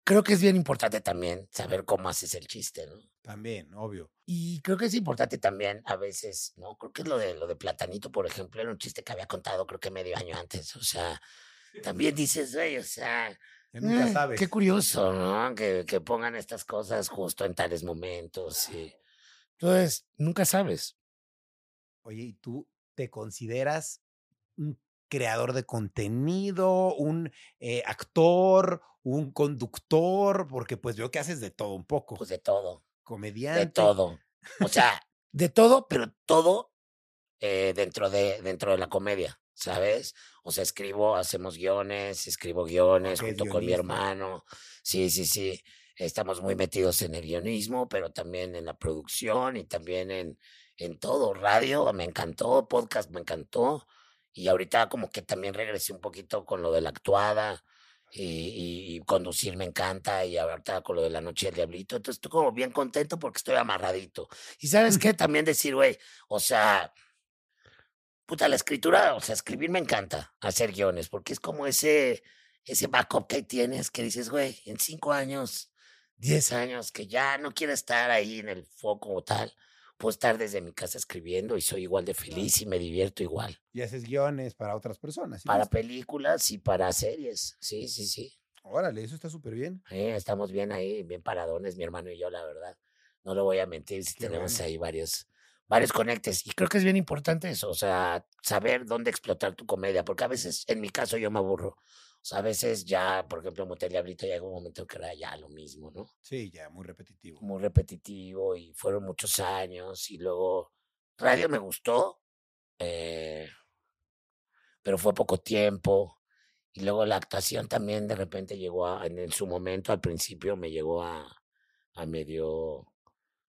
Creo que es bien importante también saber cómo haces el chiste, ¿no? También, obvio. Y creo que es importante también a veces, ¿no? Creo que es lo de lo de Platanito, por ejemplo, era un chiste que había contado creo que medio año antes. O sea, también dices, güey, o sea, Ya nunca eh, sabes. Qué curioso, ¿no? Que, que pongan estas cosas justo en tales momentos. Y... Entonces, nunca sabes. Oye, ¿y tú te consideras un creador de contenido, un eh, actor, un conductor? Porque pues veo que haces de todo un poco. Pues de todo, Comediante. de todo. O sea, de todo, pero todo eh, dentro, de, dentro de la comedia, ¿sabes? O sea, escribo, hacemos guiones, escribo guiones Ok, es junto con mi hermano. Sí, sí, sí. Estamos muy metidos en el guionismo, pero también en la producción y también en, en todo. Radio me encantó, podcast me encantó. Y ahorita como que también regresé un poquito con lo de la actuada y, y- y conducir me encanta y ahorita con lo de la noche del diablito. Entonces estoy como bien contento porque estoy amarradito. Y sabes qué, también decir, güey, o sea, puta, la escritura, o sea, escribir me encanta, hacer guiones, porque es como ese, ese backup que tienes que dices, güey, en cinco años, diez años, que ya no quiero estar ahí en el foco o tal, puedo estar desde mi casa escribiendo y soy igual de feliz y me divierto igual. Y haces guiones para otras personas. ¿sí Para películas y para series, sí, sí, sí. Órale, eso está súper bien. Estamos bien ahí, bien paradones, mi hermano y yo, la verdad. No lo voy a mentir, Qué tenemos bueno. ahí varios, varios conectes. Y creo que es bien importante eso, o sea, saber dónde explotar tu comedia, porque a veces, en mi caso, yo me aburro. O sea, a veces ya, por ejemplo, Motel Diablito llega un momento que era ya lo mismo, ¿no? Sí, ya, muy repetitivo. Muy repetitivo y fueron muchos años y luego radio me gustó, eh, pero fue poco tiempo. Y luego la actuación también de repente llegó a, en, en su momento, al principio me llegó a, a medio,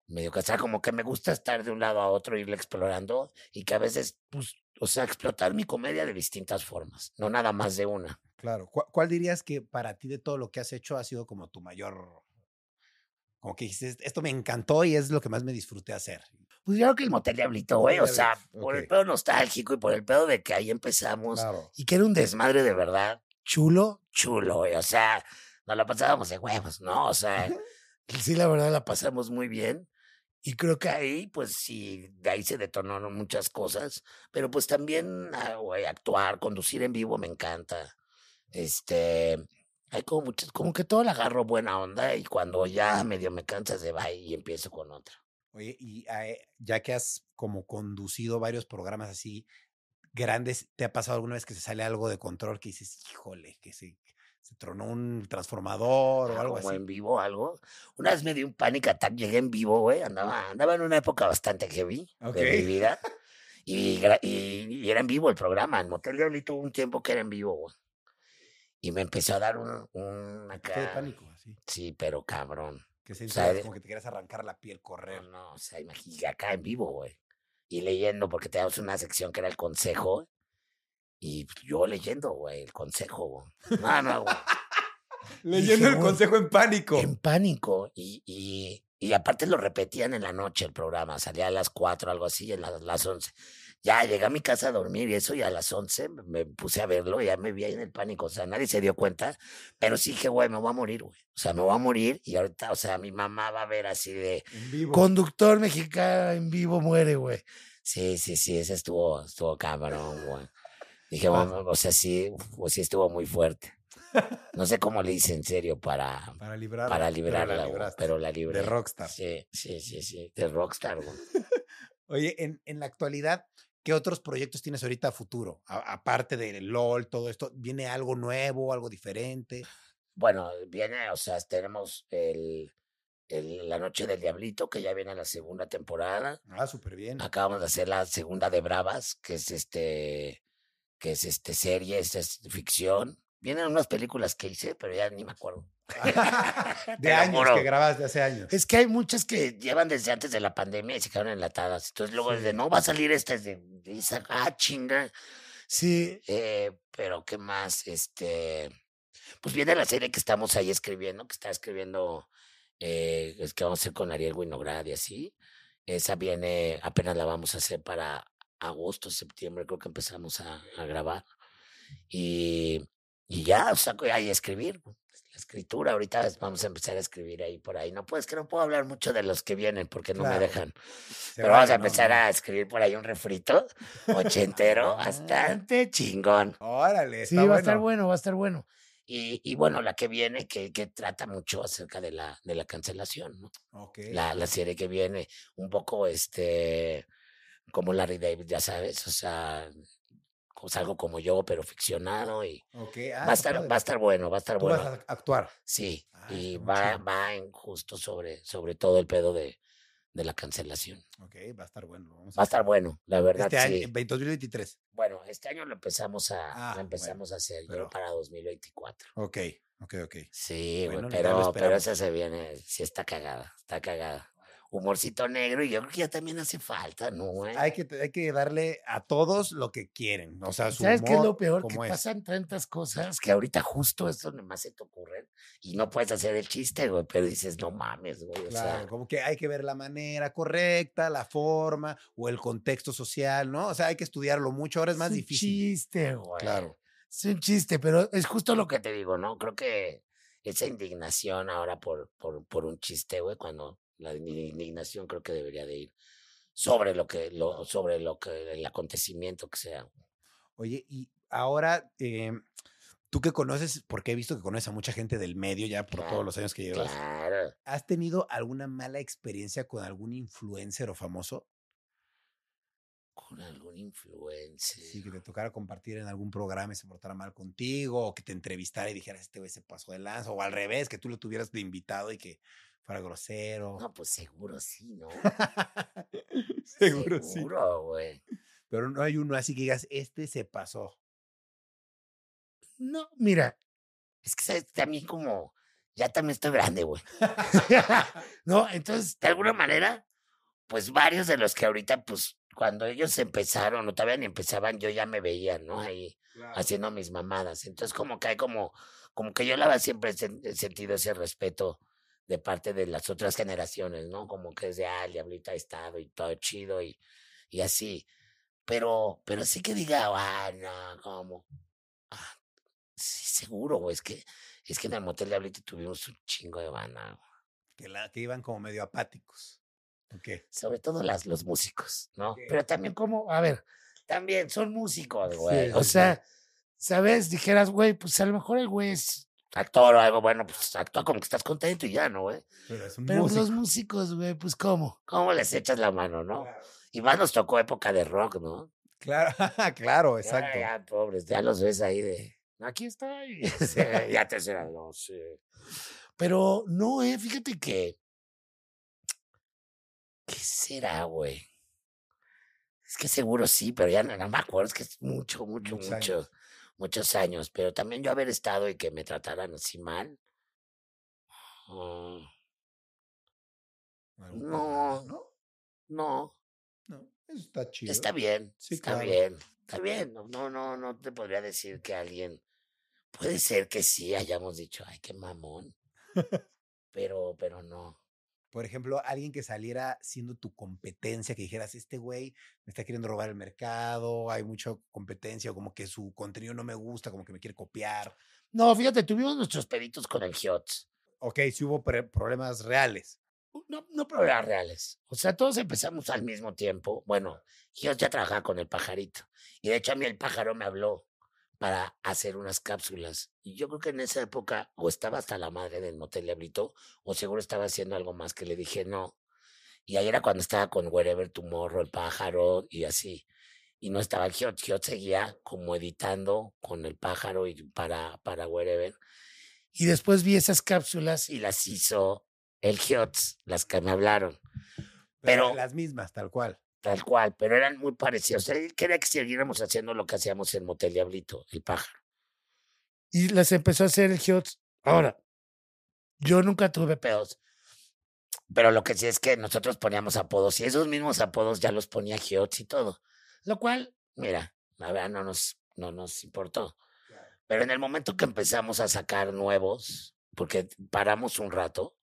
medio casar, como que me gusta estar de un lado a otro, irle explorando y que a veces, pues, o sea, explotar mi comedia de distintas formas, no nada más de una. Claro. ¿Cuál, cuál dirías que para ti de todo lo que has hecho ha sido como tu mayor... Como que dijiste, esto me encantó y es lo que más me disfruté hacer. Pues yo creo que el Motel Diablito, güey, o Motel sea, por el pedo nostálgico y por el pedo de que ahí empezamos Claro. y que era un desmadre de verdad chulo, chulo, güey. O sea, nos la pasábamos de huevos, ¿no? O sea, sí, la verdad la pasamos muy bien. Y creo que ahí, pues sí, de ahí se detonaron muchas cosas. Pero pues también, ah, güey, actuar, conducir en vivo me encanta. Este, hay como muchas, como que todo le agarro buena onda y cuando ya medio me cansas de bye y empiezo con otra. Oye, y eh, ya que has como conducido varios programas así grandes, ¿te ha pasado alguna vez que se sale algo de control que dices, híjole, que se, se tronó un transformador o Ah, algo como así? en vivo algo. Una vez me dio un panic attack, llegué en vivo, güey. Andaba, andaba en una época bastante heavy de Ok. mi vida. Y, y, y era en vivo el programa. En Motel Diablito hubo un tiempo que era en vivo, güey. Y me empezó a dar un, un acá. De pánico, así. Sí, pero cabrón. Que se O sea, de- como que te querías arrancar la piel, correr. No, no, o sea, imagínate acá en vivo, güey. Y leyendo, porque teníamos una sección que era el consejo. Y yo leyendo, güey, el consejo, güey. No, no, güey. Leyendo el consejo en pánico. En pánico. Y, y, y aparte lo repetían en la noche el programa. Salía a las 4, algo así, a las, las 11. Ya llegué a mi casa a dormir y eso, y a las 11 me- puse a verlo y ya me vi ahí en el pánico. O sea, nadie se dio cuenta, pero sí dije, güey, me voy a morir, güey. O sea, me voy a morir y ahorita, o sea, mi mamá va a ver así de En vivo. conductor mexicano en vivo muere, güey. Sí, sí, sí, ese estuvo, estuvo cabrón, güey. Dije, Ah. bueno, o sea, sí, pues sí estuvo muy fuerte. No sé cómo le hice en serio para, Para librarla. para pero la librarla, libraste. pero la libré. De rockstar. Sí, sí, sí, sí, de rockstar, güey. Oye, en, en la actualidad, ¿qué otros proyectos tienes ahorita a futuro? A- aparte de LOL, todo esto, ¿viene algo nuevo, algo diferente? Bueno, viene, o sea, tenemos el, el- La Noche del Diablito, que ya viene la segunda temporada. Ah, súper bien. Acabamos de hacer la segunda de Bravas, que es este, que es este serie, esta es ficción. Vienen unas películas que hice, pero ya ni me acuerdo. de años que grabaste hace años. Es que hay muchas que llevan desde antes de la pandemia y se quedaron enlatadas. Entonces luego es de, no va a salir esta, es de, ah, chinga. Sí, eh, pero ¿qué más? Este, pues viene la serie que estamos ahí escribiendo, que está escribiendo, eh, es que vamos a hacer con Ariel Winograd y así. Esa viene, apenas la vamos a hacer para agosto, septiembre, creo que empezamos a, a grabar. Y, y ya, o sea, ahí a escribir. La escritura, ahorita vamos a empezar a escribir ahí por ahí. No puedes, que no puedo hablar mucho de los que vienen porque no me Claro. dejan. Se Pero vamos a empezar No. a escribir por ahí un refrito ochentero, bastante chingón. Órale, Sí, está va a estar bueno. bueno, va a estar bueno. Y, y bueno, la que viene, que, que trata mucho acerca de la, de la cancelación, ¿no? Ok. La, la serie que viene, un poco este, como Larry David, ya sabes, o sea, pues algo como yo, pero ficcionado y. Ah, va, a estar, padre. va a estar bueno, va a estar Tú bueno. vas a actuar. Sí, Ah, y va, chido. va en justo sobre, sobre todo el pedo de, de la cancelación. Ok, va a estar bueno. Vamos Va a estar bueno, la verdad. Este año, sí. en 2023. Bueno, este año lo empezamos a, Ah, lo bueno, empezamos a hacer pero- yo para 2024. Ok, ok, ok. Sí, Bueno, pero, pero esa se viene, sí está cagada, está cagada. Humorcito negro y yo creo que ya también hace falta, ¿no, güey? Hay que, hay que darle a todos lo que quieren. O sea, su ¿Sabes qué es lo humor peor? Que es. pasan tantas cosas que ahorita justo es donde más se te ocurren y no puedes hacer el chiste, güey, pero dices, no mames, güey, o Claro, sea, como que hay que ver la manera correcta, la forma o el contexto social, ¿no? O sea, hay que estudiarlo mucho. Ahora es más un difícil. chiste, güey. Claro. Es un chiste, pero es justo lo que te digo, ¿no? Creo que esa indignación ahora por, por, por un chiste, güey, cuando la indignación creo que debería de ir sobre lo que, lo, sobre lo que, el acontecimiento que sea. Oye, y ahora, eh, tú que conoces, porque he visto que conoces a mucha gente del medio ya por Claro, todos los años que llevas, Claro. ¿has tenido alguna mala experiencia con algún influencer o famoso? Con algún influencer. Sí, que te tocara compartir en algún programa y se portara mal contigo, o que te entrevistara y dijeras, este güey se pasó de lanza, o al revés, que tú lo tuvieras de invitado y que fuera grosero. No, pues seguro sí, ¿no? Seguro sí. Seguro, güey. Pero no hay uno así que digas, este se pasó. No, mira, es que sabes, también como, ya también estoy grande, güey. no, entonces, de alguna manera, pues varios de los que ahorita, pues, cuando ellos empezaron, o todavía ni empezaban, yo ya me veía, ¿no? Ahí haciendo mis mamadas. Entonces, como que hay como, como que yo la verdad siempre sentido ese respeto de parte de las otras generaciones, ¿no? Como que es de, ah, el diablito ha estado y todo chido y, y así. Pero, pero sí que diga, ah, no, como, ah, sí, seguro, güey, es que, es que en el motel Diablito tuvimos un chingo de banda, güey. Que, la, que iban como medio apáticos. Ok. sobre todo las, los músicos, ¿no? Pero también como, a ver, también son músicos, güey. Sí, o sea, ¿sabes? Dijeras, güey, pues a lo mejor el güey es actor o algo, bueno, pues actúa como que estás contento y ya, ¿no, güey? Pero es un Pero músico. los músicos, güey, pues ¿cómo? ¿Cómo les echas la mano, no? Claro. Y más nos tocó época de rock, ¿no? Claro, claro, exacto. Ya, pobres, ya los ves ahí de, aquí estoy. Ya te serán, no sé. Pero no, eh, fíjate que, ¿qué será, güey? Es que seguro sí, pero ya no, no me acuerdo, es que es mucho, mucho, Muchos mucho, años. Muchos años. Pero también yo haber estado y que me trataran así mal. ah, No. ¿no? no, No, eso está chido. está bien, Sí, está claro. bien, está bien. No, no, no te podría decir que alguien, puede ser que sí hayamos dicho, ay, qué mamón. pero, pero no. Por ejemplo, alguien que saliera siendo tu competencia, que dijeras, este güey me está queriendo robar el mercado, hay mucha competencia, o como que su contenido no me gusta, como que me quiere copiar. No, fíjate, tuvimos nuestros peditos con el Hiots. Ok, si hubo problemas reales. No, no problemas reales. O sea, todos empezamos al mismo tiempo. Bueno, yo ya trabajaba con el pajarito. Y de hecho a mí el pájaro me habló para hacer unas cápsulas. Y yo creo que en esa época o estaba hasta la madre del motel Diablito o seguro estaba haciendo algo más que le dije no. Y ahí era cuando estaba con Wherever Tomorrow, el pájaro y así. Y no estaba el Giot. Giot seguía como editando con el pájaro y para, para Wherever. Y después vi esas cápsulas y las hizo el Hiots, las que me hablaron. Pero, Pero- las mismas, tal cual. Tal cual, pero eran muy parecidos. Él quería que siguiéramos haciendo lo que hacíamos en Motel Diablito, el pájaro. Y las empezó a hacer el Hiots. Ahora, yo nunca tuve pedos. Pero lo que sí es que nosotros poníamos apodos y esos mismos apodos ya los ponía Hiots y todo. Lo cual, mira, la verdad no nos, no nos importó. Pero en el momento que empezamos a sacar nuevos, porque paramos un rato,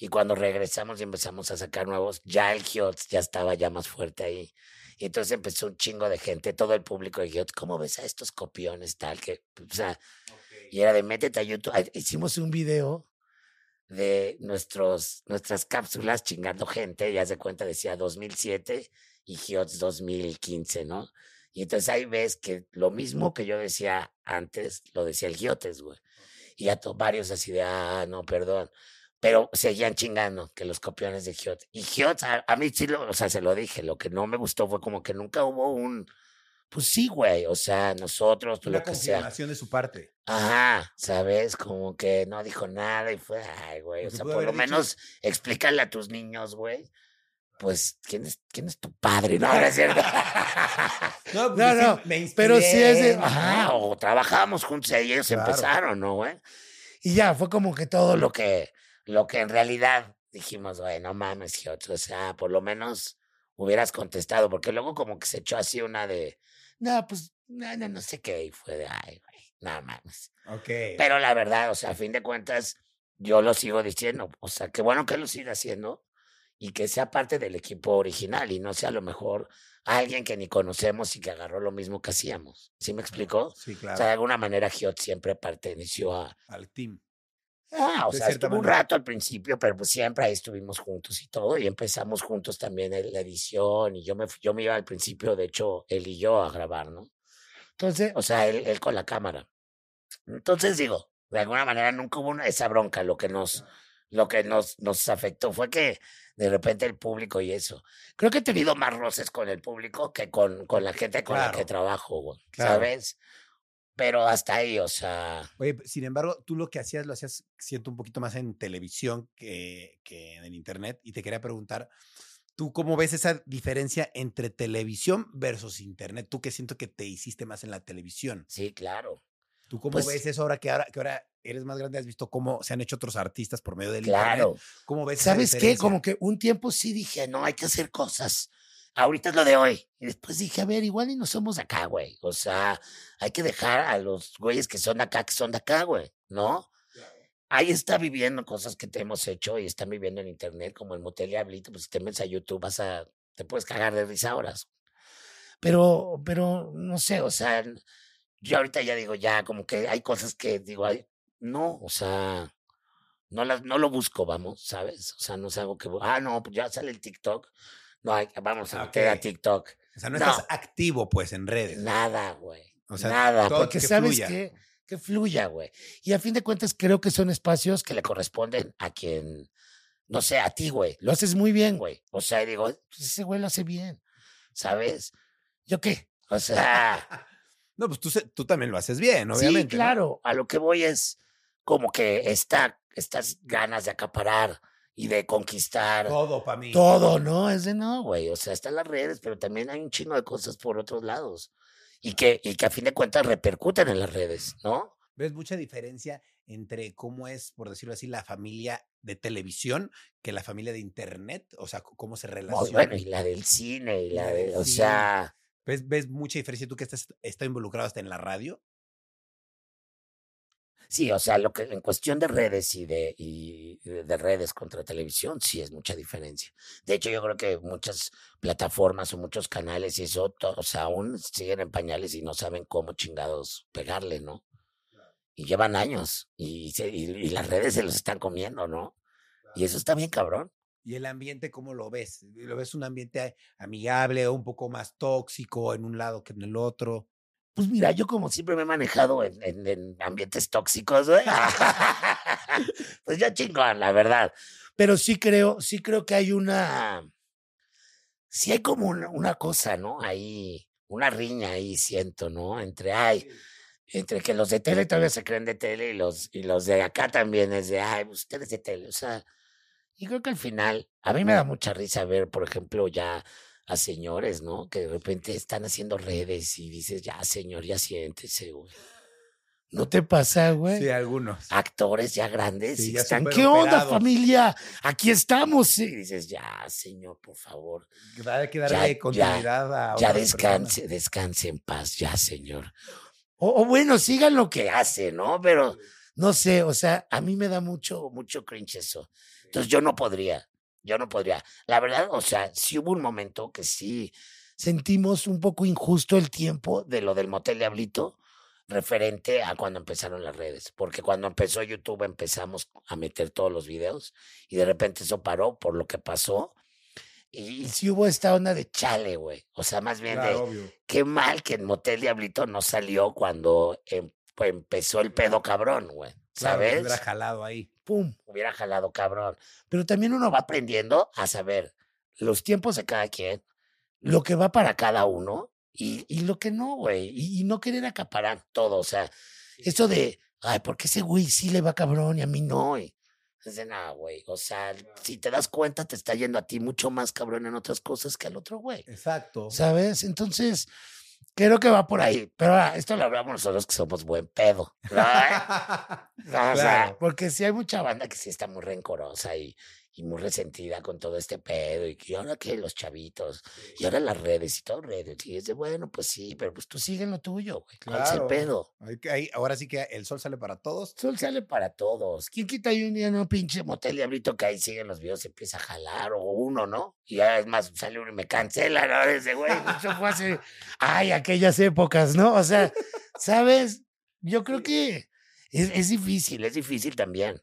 y cuando regresamos y empezamos a sacar nuevos, ya el Hiots ya estaba ya más fuerte ahí. Y entonces empezó un chingo de gente, todo el público de Hiots, ¿cómo ves a estos copiones tal? Que, o sea, y era de métete a YouTube. Hicimos un video de nuestros, nuestras cápsulas chingando gente, ya se cuenta, decía 2007 y Hiots 2015, ¿no? Y entonces ahí ves que lo mismo que yo decía antes, lo decía el Giotes, güey. Y to- varios así de, ah, no, perdón. Pero seguían chingando que los copiones de Giot. Y Giot, a, a mí sí, lo, o sea, se lo dije, lo que no me gustó fue como que nunca hubo un, pues sí, güey, o sea, nosotros, pues Una lo que sea. de su parte. Ajá, ¿sabes? Como que no dijo nada y fue, ay, güey, o sea, por lo dicho- menos explícale a tus niños, güey, pues, ¿quién es, quién es tu padre? No, no es cierto. No, No, no, me Pero sí es de, inspiré, ajá, o trabajábamos juntos y ellos Claro. empezaron, ¿no, güey? Y ya, fue como que todo lo que, lo que en realidad dijimos, güey, no mames, Giot, o sea, por lo menos hubieras contestado, porque luego como que se echó así una de, no, pues, no, no, no sé qué, y fue de, ay, güey, no mames. Ok. Pero la verdad, o sea, a fin de cuentas, yo lo sigo diciendo, o sea, qué bueno que lo siga haciendo y que sea parte del equipo original y no sea a lo mejor alguien que ni conocemos y que agarró lo mismo que hacíamos. ¿Sí me explicó? Sí, O claro. sea, de alguna manera Giot siempre perteneció a... al team. Ah, o sea, estuvo un manera. rato al principio, pero pues siempre ahí estuvimos juntos y todo, y empezamos juntos también la edición, y yo me, yo me iba al principio, de hecho, él y yo a grabar, ¿no? Entonces, o sea, él, él con la cámara. Entonces digo, de alguna manera nunca hubo una, esa bronca, lo que nos, lo que nos, nos afectó fue que de repente el público y eso. Creo que he tenido más roces con el público que con, con la gente con la que Claro. trabajo, güey, Claro. ¿sabes? Pero hasta ahí, o sea, Oye, sin embargo, tú lo que hacías, lo hacías, siento, un poquito más en televisión que, que en internet. Y te quería preguntar, ¿tú cómo ves esa diferencia entre televisión versus internet? Tú que siento que te hiciste más en la televisión. sí, claro. ¿Tú cómo Pues- ves eso ahora que, ahora que ahora eres más grande? ¿Has visto cómo se han hecho otros artistas por medio del internet? Claro. ¿Cómo ves esa ¿Sabes qué? diferencia? Como que un tiempo sí dije, no, hay que hacer cosas. Ahorita es lo de hoy. Y después dije, a ver, igual y no somos de acá, güey. O sea, hay que dejar a los güeyes que son de acá, que son de acá, güey, ¿no? Ahí está viviendo cosas que te hemos hecho y están viviendo en internet, como el Motel Diablito, pues si te metes a YouTube vas a, te puedes cagar de risa horas. Pero, pero, no sé, o sea, yo ahorita ya digo, ya, como que hay cosas que digo, ay, no, o sea, no, las, no lo busco, vamos, ¿sabes? O sea, no es algo que, ah, no, pues ya sale el TikTok. No, hay, vamos a Ah, meter a ok. TikTok. O sea, no, No. estás activo, pues, en redes. Nada, güey. O sea, Nada, todo porque que sabes fluya. que que fluya, güey. Y a fin de cuentas creo que son espacios que le corresponden a quien, no sé, a ti, güey. Lo haces muy bien, güey. O sea, y digo, pues ese güey lo hace bien, ¿sabes? ¿Yo qué? O sea, No, pues tú, tú también lo haces bien, obviamente. sí, ¿no? claro. A lo que voy es como que esta, estas ganas de acaparar y de conquistar Todo para mí. todo, ¿no? Es de no, güey. O sea, están las redes, pero también hay un chingo de cosas por otros lados. Y que, y que a fin de cuentas repercuten en las redes, ¿no? ¿Ves mucha diferencia entre cómo es, por decirlo así, la familia de televisión que la familia de internet? O sea, cómo se relaciona. bueno, y la del cine, y la la de, o cine. sea, ¿Ves, ¿Ves mucha diferencia tú que estás está involucrado hasta en la radio? Sí, o sea, lo que en cuestión de redes y de, y de de redes contra televisión, sí es mucha diferencia. De hecho, yo creo que muchas plataformas o muchos canales y eso, o sea, aún siguen en pañales y no saben cómo chingados pegarle, ¿no? Y llevan años y, se- y, y las redes se los están comiendo, ¿no? Y eso está bien cabrón. ¿Y el ambiente cómo lo ves? ¿Lo ves un ambiente amigable o un poco más tóxico en un lado que en el otro? Pues mira, yo como siempre me he manejado en, en- en ambientes tóxicos, güey. pues ya chingón, la verdad. Pero sí creo, sí creo que hay una, sí hay como una, una cosa, ¿no? Ahí, una riña ahí siento, ¿no? Entre, ay, entre que los de tele todavía se creen de tele y los, y los de acá también es de, ay, pues, ustedes de tele, o sea, Y creo que al final, a mí me da mucha risa ver, por ejemplo, ya a señores, ¿no? Que de repente están haciendo redes y dices, ya, señor, ya siéntese, güey. ¿No te pasa, güey? Sí, algunos. Actores ya grandes Sí, y ya están, ¿qué onda, operados". familia? Aquí estamos. Y dices, ya, señor, por favor. Hay que Ya- darle ya- continuidad a Ya descanse, descanse en paz, ya, señor. O, o bueno, sigan lo que hace, ¿no? Pero no sé, o sea, a mí me da mucho, mucho cringe eso. Entonces yo no podría, yo no podría. La verdad, o sea, sí hubo un momento que sí sentimos un poco injusto el tiempo de lo del motel Diablito referente a cuando empezaron las redes, porque cuando empezó YouTube empezamos a meter todos los videos y de repente eso paró por lo que pasó. Y, sí hubo esta onda de chale, güey. O sea, más bien Claro, de obvio. qué mal que en Motel Diablito no salió cuando em- pues, empezó el pedo cabrón, güey. Claro, ¿Sabes? hubiera jalado ahí. Pum, hubiera jalado cabrón. Pero también uno va aprendiendo a saber los tiempos de cada quien, lo que va para cada uno y, y lo que no, güey. Y, y no querer acaparar todo. O sea, eso de, ay, ¿por qué ese güey sí le va cabrón y a mí no? Y, es de nada, güey. O sea, si te das cuenta, te está yendo a ti mucho más cabrón en otras cosas que al otro güey. Exacto. ¿Sabes? Entonces, creo que va por ahí. Pero ah, esto lo hablamos nosotros que somos buen pedo. ¿no? O sea, Claro. porque sí hay mucha banda que sí está muy rencorosa y, y muy resentida con todo este pedo. Y que ahora que los chavitos, y ahora las redes y todo redes. Y es de, bueno, pues sí, pero pues tú sigue lo tuyo, güey. ¿Cuál es el Claro. pedo? Ahora sí que el sol sale para todos. Sol sale para todos. ¿Quién quita ahí un día un pinche motel diablito que ahí siguen los videos, se empieza a jalar, o uno, ¿no? Y ya es más, sale uno y me cancela, ¿no? Ese güey, eso fue hace, ay, aquellas épocas, ¿no? O sea, ¿sabes? Yo creo que es, es difícil, es difícil también.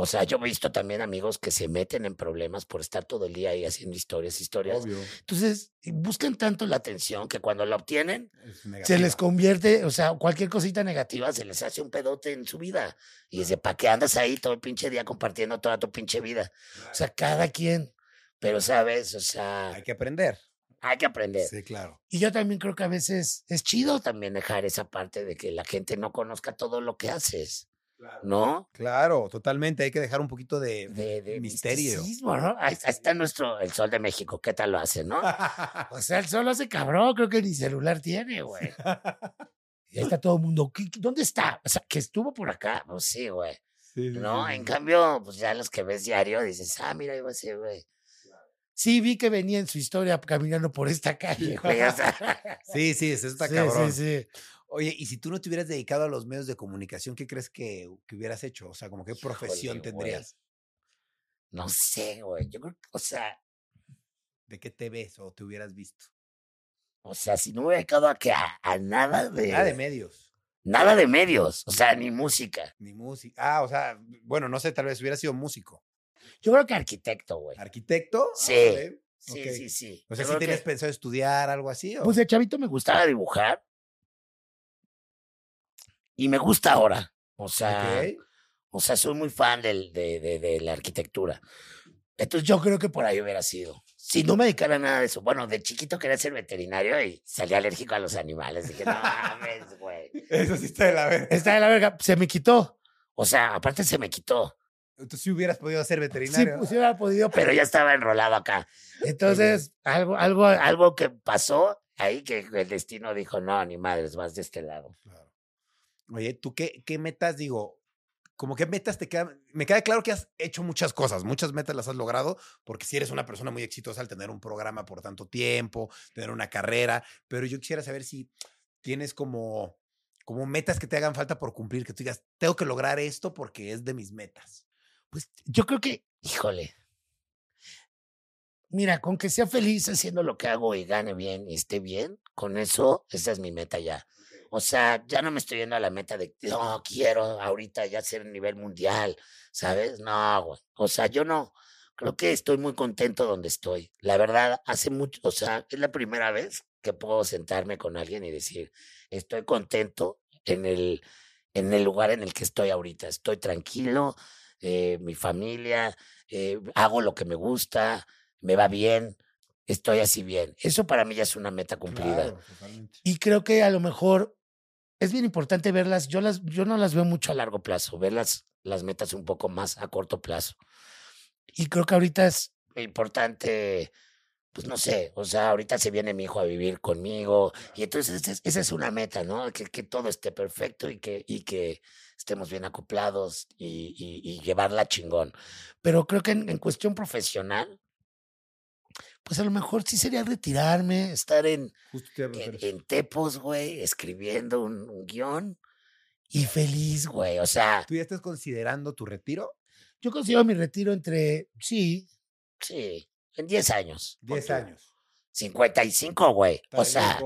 O sea, yo he visto también amigos que se meten en problemas por estar todo el día ahí haciendo historias, historias. Obvio. Entonces, buscan tanto la atención que cuando la obtienen, se les convierte, o sea, cualquier cosita negativa se les hace un pedote en su vida. Y dice, ¿para qué andas ahí todo el pinche día compartiendo toda tu pinche vida? O sea, cada quien. Pero, ¿sabes? O sea, Hay que aprender. hay que aprender. Sí, claro. Y yo también creo que a veces es chido también dejar esa parte de que la gente no conozca todo lo que haces, ¿no? Claro, totalmente. Hay que dejar un poquito de, De, de misterio. misticismo, ¿no? Ahí, ahí está nuestro, el sol de México, ¿qué tal lo hace, no? O sea, el sol lo hace cabrón, creo que ni celular tiene, güey. Y ahí está todo el mundo, ¿qué- ¿dónde está? O sea, que estuvo por acá, pues sí, güey. Sí, ¿No? sí, En sí. cambio, pues ya los que ves diario dices, ah, mira, iba a ser, güey. Sí, vi que venía en su historia caminando por esta calle, güey. o sea. Sí, sí, eso está Sí, cabrón. sí, sí. Oye, y si tú no te hubieras dedicado a los medios de comunicación, ¿qué crees que, que hubieras hecho? O sea, como qué profesión güey. tendrías? No sé, güey. Yo creo que, o sea, ¿De qué te ves o te hubieras visto? o sea, si no me hubiera dedicado a que a, a nada de, Nada de medios, nada de medios, o sea, ni música. ni música. Ah, o sea, bueno, no sé, tal vez hubiera sido músico. Yo creo que arquitecto, güey. ¿Arquitecto? Ah, Sí. Sí, sí, sí. O sea, Yo ¿sí tenías que- pensado estudiar algo así? O? Pues de chavito me gustaba dibujar. Y me gusta ahora. O sea, Ok. o sea, soy muy fan del, de, de, de la arquitectura. Entonces yo creo que por ahí hubiera sido. Si no me dedicara a nada de eso. Bueno, de chiquito quería ser veterinario y salí alérgico a los animales. Dije, no mames, güey. Eso sí está de la verga. Está de la verga. Se me quitó. O sea, aparte se me quitó. Tú sí hubieras podido ser Sí, veterinario. pues sí hubiera podido, pero ya estaba enrolado acá. Entonces, algo, algo, algo que pasó ahí que el destino dijo, no, ni madres, vas de este lado. Claro. Oye, ¿tú qué, metas, digo, como qué metas te quedan? Me queda claro que has hecho muchas cosas, muchas metas las has logrado, porque si eres una persona muy exitosa al tener un programa por tanto tiempo, tener una carrera, pero yo quisiera saber si tienes como, como metas que te hagan falta por cumplir, que tú digas, tengo que lograr esto porque es de mis metas. Pues yo creo que, híjole, mira, con que sea feliz haciendo lo que hago y gane bien y esté bien, con eso, esa es mi meta ya. O sea, ya no me estoy yendo a la meta de, no, quiero ahorita ya ser nivel mundial, ¿sabes? No, güey. O sea, yo no, creo que estoy muy contento donde estoy. La verdad, hace mucho, o sea, es la primera vez que puedo sentarme con alguien y decir, estoy contento en el, en el lugar en el que estoy ahorita. Estoy tranquilo, eh, mi familia, eh, hago lo que me gusta, me va bien, estoy así bien. Eso para mí ya es una meta cumplida. Y creo que a lo mejor es bien importante verlas. Yo, las, yo no las veo mucho a largo plazo, ver las, metas un poco más a corto plazo. Y creo que ahorita es importante, pues no sé, o sea, ahorita se viene mi hijo a vivir conmigo y entonces esa es, esa es una meta, ¿no? Que, que todo esté perfecto y que, y que estemos bien acoplados y, y, y llevarla chingón. Pero creo que en, en cuestión profesional, pues a lo mejor sí sería retirarme, estar en, en, en Tepos, güey, escribiendo un, un guion y feliz, güey. O sea, ¿Tú ya estás considerando tu retiro? yo considero mi retiro entre, sí, sí, en 10 años. pon 10 tú. años. 55, güey. O sea,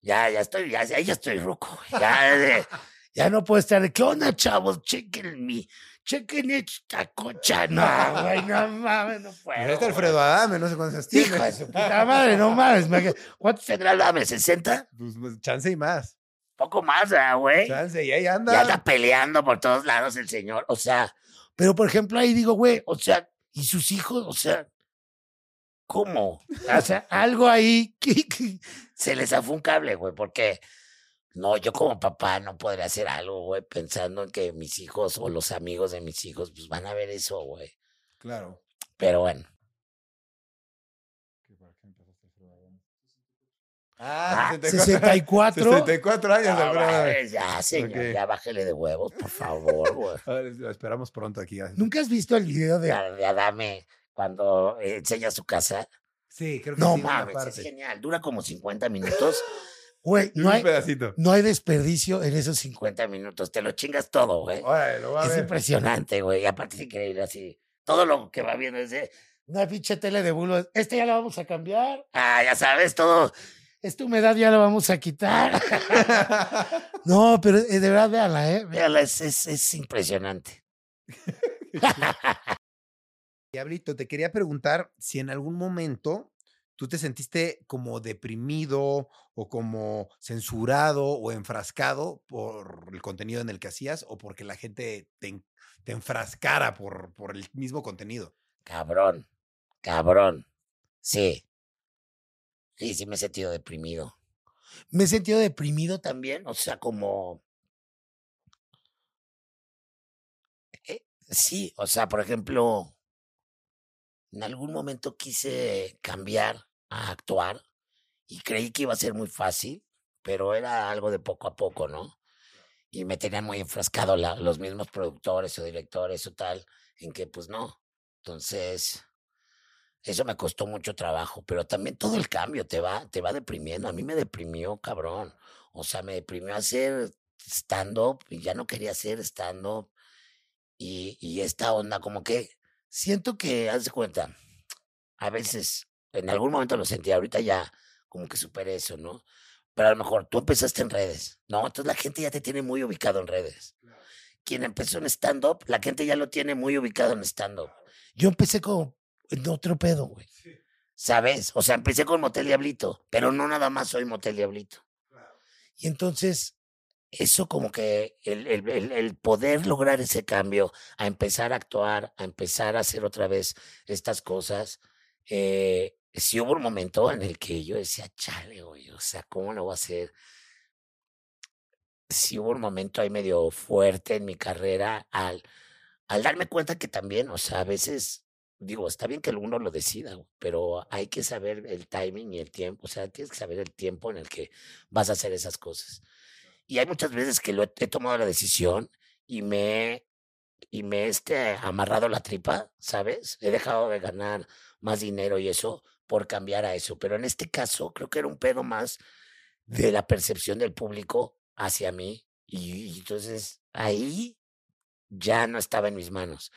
ya, ya estoy, ya, ya estoy ruco, güey. Ya, ya no puedo estar de, ¿qué onda, chavos? Chequen mi, chequen esta cocha. No, güey, no mames, no puedo. Pues este. Alfredo Adame, no sé cuántos tiene. Hijo de su puta madre, no mames. me- ¿Cuántos tendrá el AME? ¿60? Pues, pues, chance y más. Poco más, ¿verdad, güey. Chance, y ahí Ya anda. anda peleando por todos lados el señor. O sea, pero por ejemplo ahí digo, güey, o sea, y sus hijos, o sea, ¿cómo? O sea, algo ahí que, que se les afue un cable, güey, porque no, yo como papá no podría hacer algo, güey, pensando en que mis hijos o los amigos de mis hijos, pues van a ver eso, güey. Claro. Pero bueno. Ah, Ah, 64. 64. 64 años, No, mames, ya, señor, Ok. ya bájele de huevos, por favor, güey. A ver, lo esperamos pronto aquí. ¿Nunca has visto el video de, de Adame cuando eh, enseña su casa? Sí, creo que No sí, una mames, es genial. Dura como 50 minutos. Güey, no Un hay, pedacito. no hay desperdicio en esos 50 minutos. Te lo chingas todo, güey. A Es ver. impresionante, güey. Y aparte es increíble así. Todo lo que va viendo es de una pinche tele de bulo. Este ya lo vamos a cambiar. Ah, ya sabes, todo. Esta humedad ya lo vamos a quitar. no, pero eh, de verdad, véala, ¿eh? Véala, es, es, es impresionante. Diablito, te quería preguntar si en algún momento tú te sentiste como deprimido o como censurado o enfrascado por el contenido en el que hacías o porque la gente te, te enfrascara por, por el mismo contenido. Cabrón, cabrón. Sí. Sí, sí me he sentido deprimido. Me he sentido deprimido también, o sea, como... Eh, sí, o sea, por ejemplo, en algún momento quise cambiar a actuar y creí que iba a ser muy fácil, pero era algo de poco a poco, ¿no? Y me tenían muy enfrascado la- los mismos productores o directores o tal, en que pues no. Entonces, eso me costó mucho trabajo, pero también todo el cambio te va, te va deprimiendo. A mí me deprimió, cabrón. O sea, me deprimió hacer stand-up y ya no quería hacer stand-up. Y, y esta onda, como que siento que, haz de cuenta, a veces, en algún momento lo sentí, ahorita ya como que superé eso, ¿no? Pero a lo mejor tú empezaste en redes, ¿no? Entonces la gente ya te tiene muy ubicado en redes. Quien empezó en stand-up, la gente ya lo tiene muy ubicado en stand-up. Yo empecé como en otro pedo, güey. ¿Sabes? O sea, empecé con Motel Diablito, pero no nada más soy Motel Diablito. Y entonces, eso como que el, el, el- el poder lograr ese cambio, a empezar a actuar, a empezar a hacer otra vez estas cosas, eh, sí hubo un momento en el que yo decía, chale, güey, o sea, ¿cómo lo voy a hacer? Sí hubo un momento ahí medio fuerte en mi carrera al, al darme cuenta que también, o sea, a veces, digo, está bien que uno lo decida, pero hay que saber el timing y el tiempo, o sea, tienes que saber el tiempo en el que vas a hacer esas cosas. Y hay muchas veces que lo he, he tomado la decisión y me, y me he este, amarrado la tripa, ¿sabes? He dejado de ganar más dinero y eso por cambiar a eso. Pero en este caso creo que era un pedo más de la percepción del público hacia mí. Y, y entonces ahí ya no estaba en mis manos.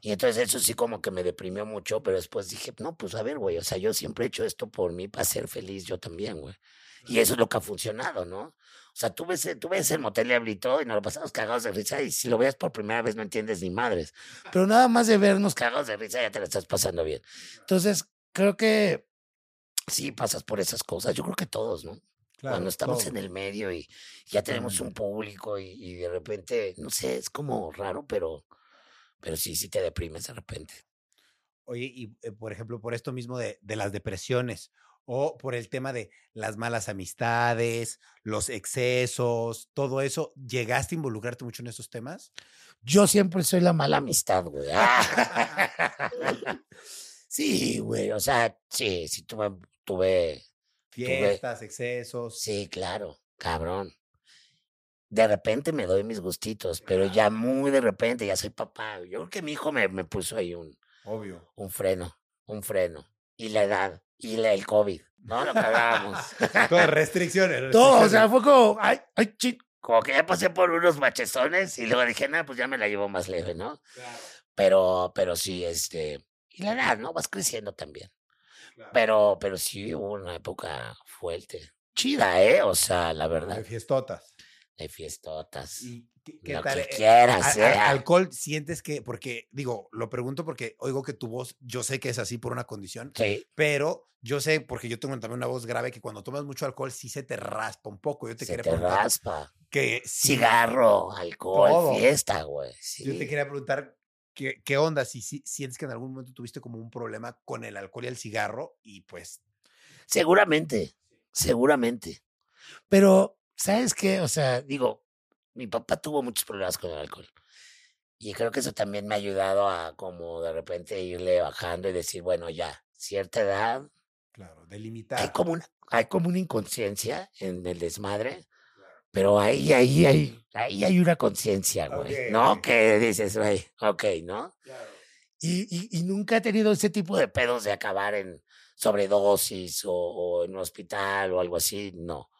Y entonces eso sí como que me deprimió mucho, pero después dije, no, pues a ver, güey, o sea, yo siempre he hecho esto por mí para ser feliz yo también, güey. Y eso es lo que ha funcionado, ¿no? O sea, tú ves, tú ves el motel Diablito y nos lo pasamos cagados de risa y si lo ves por primera vez no entiendes ni madres. Pero nada más de vernos cagados de risa ya te la estás pasando bien. Entonces, creo que sí pasas por esas cosas. Yo creo que todos, ¿no? Cuando estamos en el medio y ya tenemos un público y, y de repente, no sé, es como raro, pero, pero sí, sí te deprimes de repente. Oye, y eh, por ejemplo, por esto mismo de, de las depresiones o por el tema de las malas amistades, los excesos, todo eso? ¿Llegaste a involucrarte mucho en esos temas? Yo siempre soy la mala amistad, güey. sí, güey. O sea, sí, sí tuve, tuve. Fiestas, excesos. Sí, claro, cabrón. De repente me doy mis gustitos, pero ya muy de repente, ya soy papá. Yo creo que mi hijo me, me puso ahí un, Obvio. un freno, un freno. Y la edad, y la, el COVID, ¿no? Lo que hablábamos. Todo restricciones. Todo, o restricciones. sea, fue como, ay, ay, chi- como que ya pasé por unos machezones y luego dije, no, pues ya me la llevo más leve, ¿no? Pero, pero sí, este, y la edad, ¿no? Vas creciendo también. Pero, pero sí hubo una época fuerte. Chida, ¿eh? O sea, la De verdad, fiestotas. de fiestotas. ¿Y qué, Lo tal? que eh, quieras, ¿eh? alcohol, sientes que, porque digo, lo pregunto porque oigo que tu voz, yo sé que es así por una condición, Sí, pero yo sé, porque yo tengo también una voz grave, que cuando tomas mucho alcohol sí se te raspa un poco. Yo te se quería te preguntar raspa. que Cigarro, alcohol, Todo. fiesta, güey. Sí. Yo te quería preguntar qué, qué onda, si, si sientes que en algún momento tuviste como un problema con el alcohol y el cigarro y pues Seguramente, seguramente. Pero, ¿sabes qué? O sea, digo, mi papá tuvo muchos problemas con el alcohol. Y creo que eso también me ha ayudado a como de repente irle bajando y decir, bueno, ya, cierta edad, claro, hay delimitar. como una, hay como una inconsciencia en el desmadre, pero ahí, ahí, ahí, ahí hay una conciencia, güey, ¿no? ok. Que dices, güey, ok, ¿no? Y, y, y nunca he tenido ese tipo de pedos de acabar en sobredosis o, o en un hospital o algo así, no.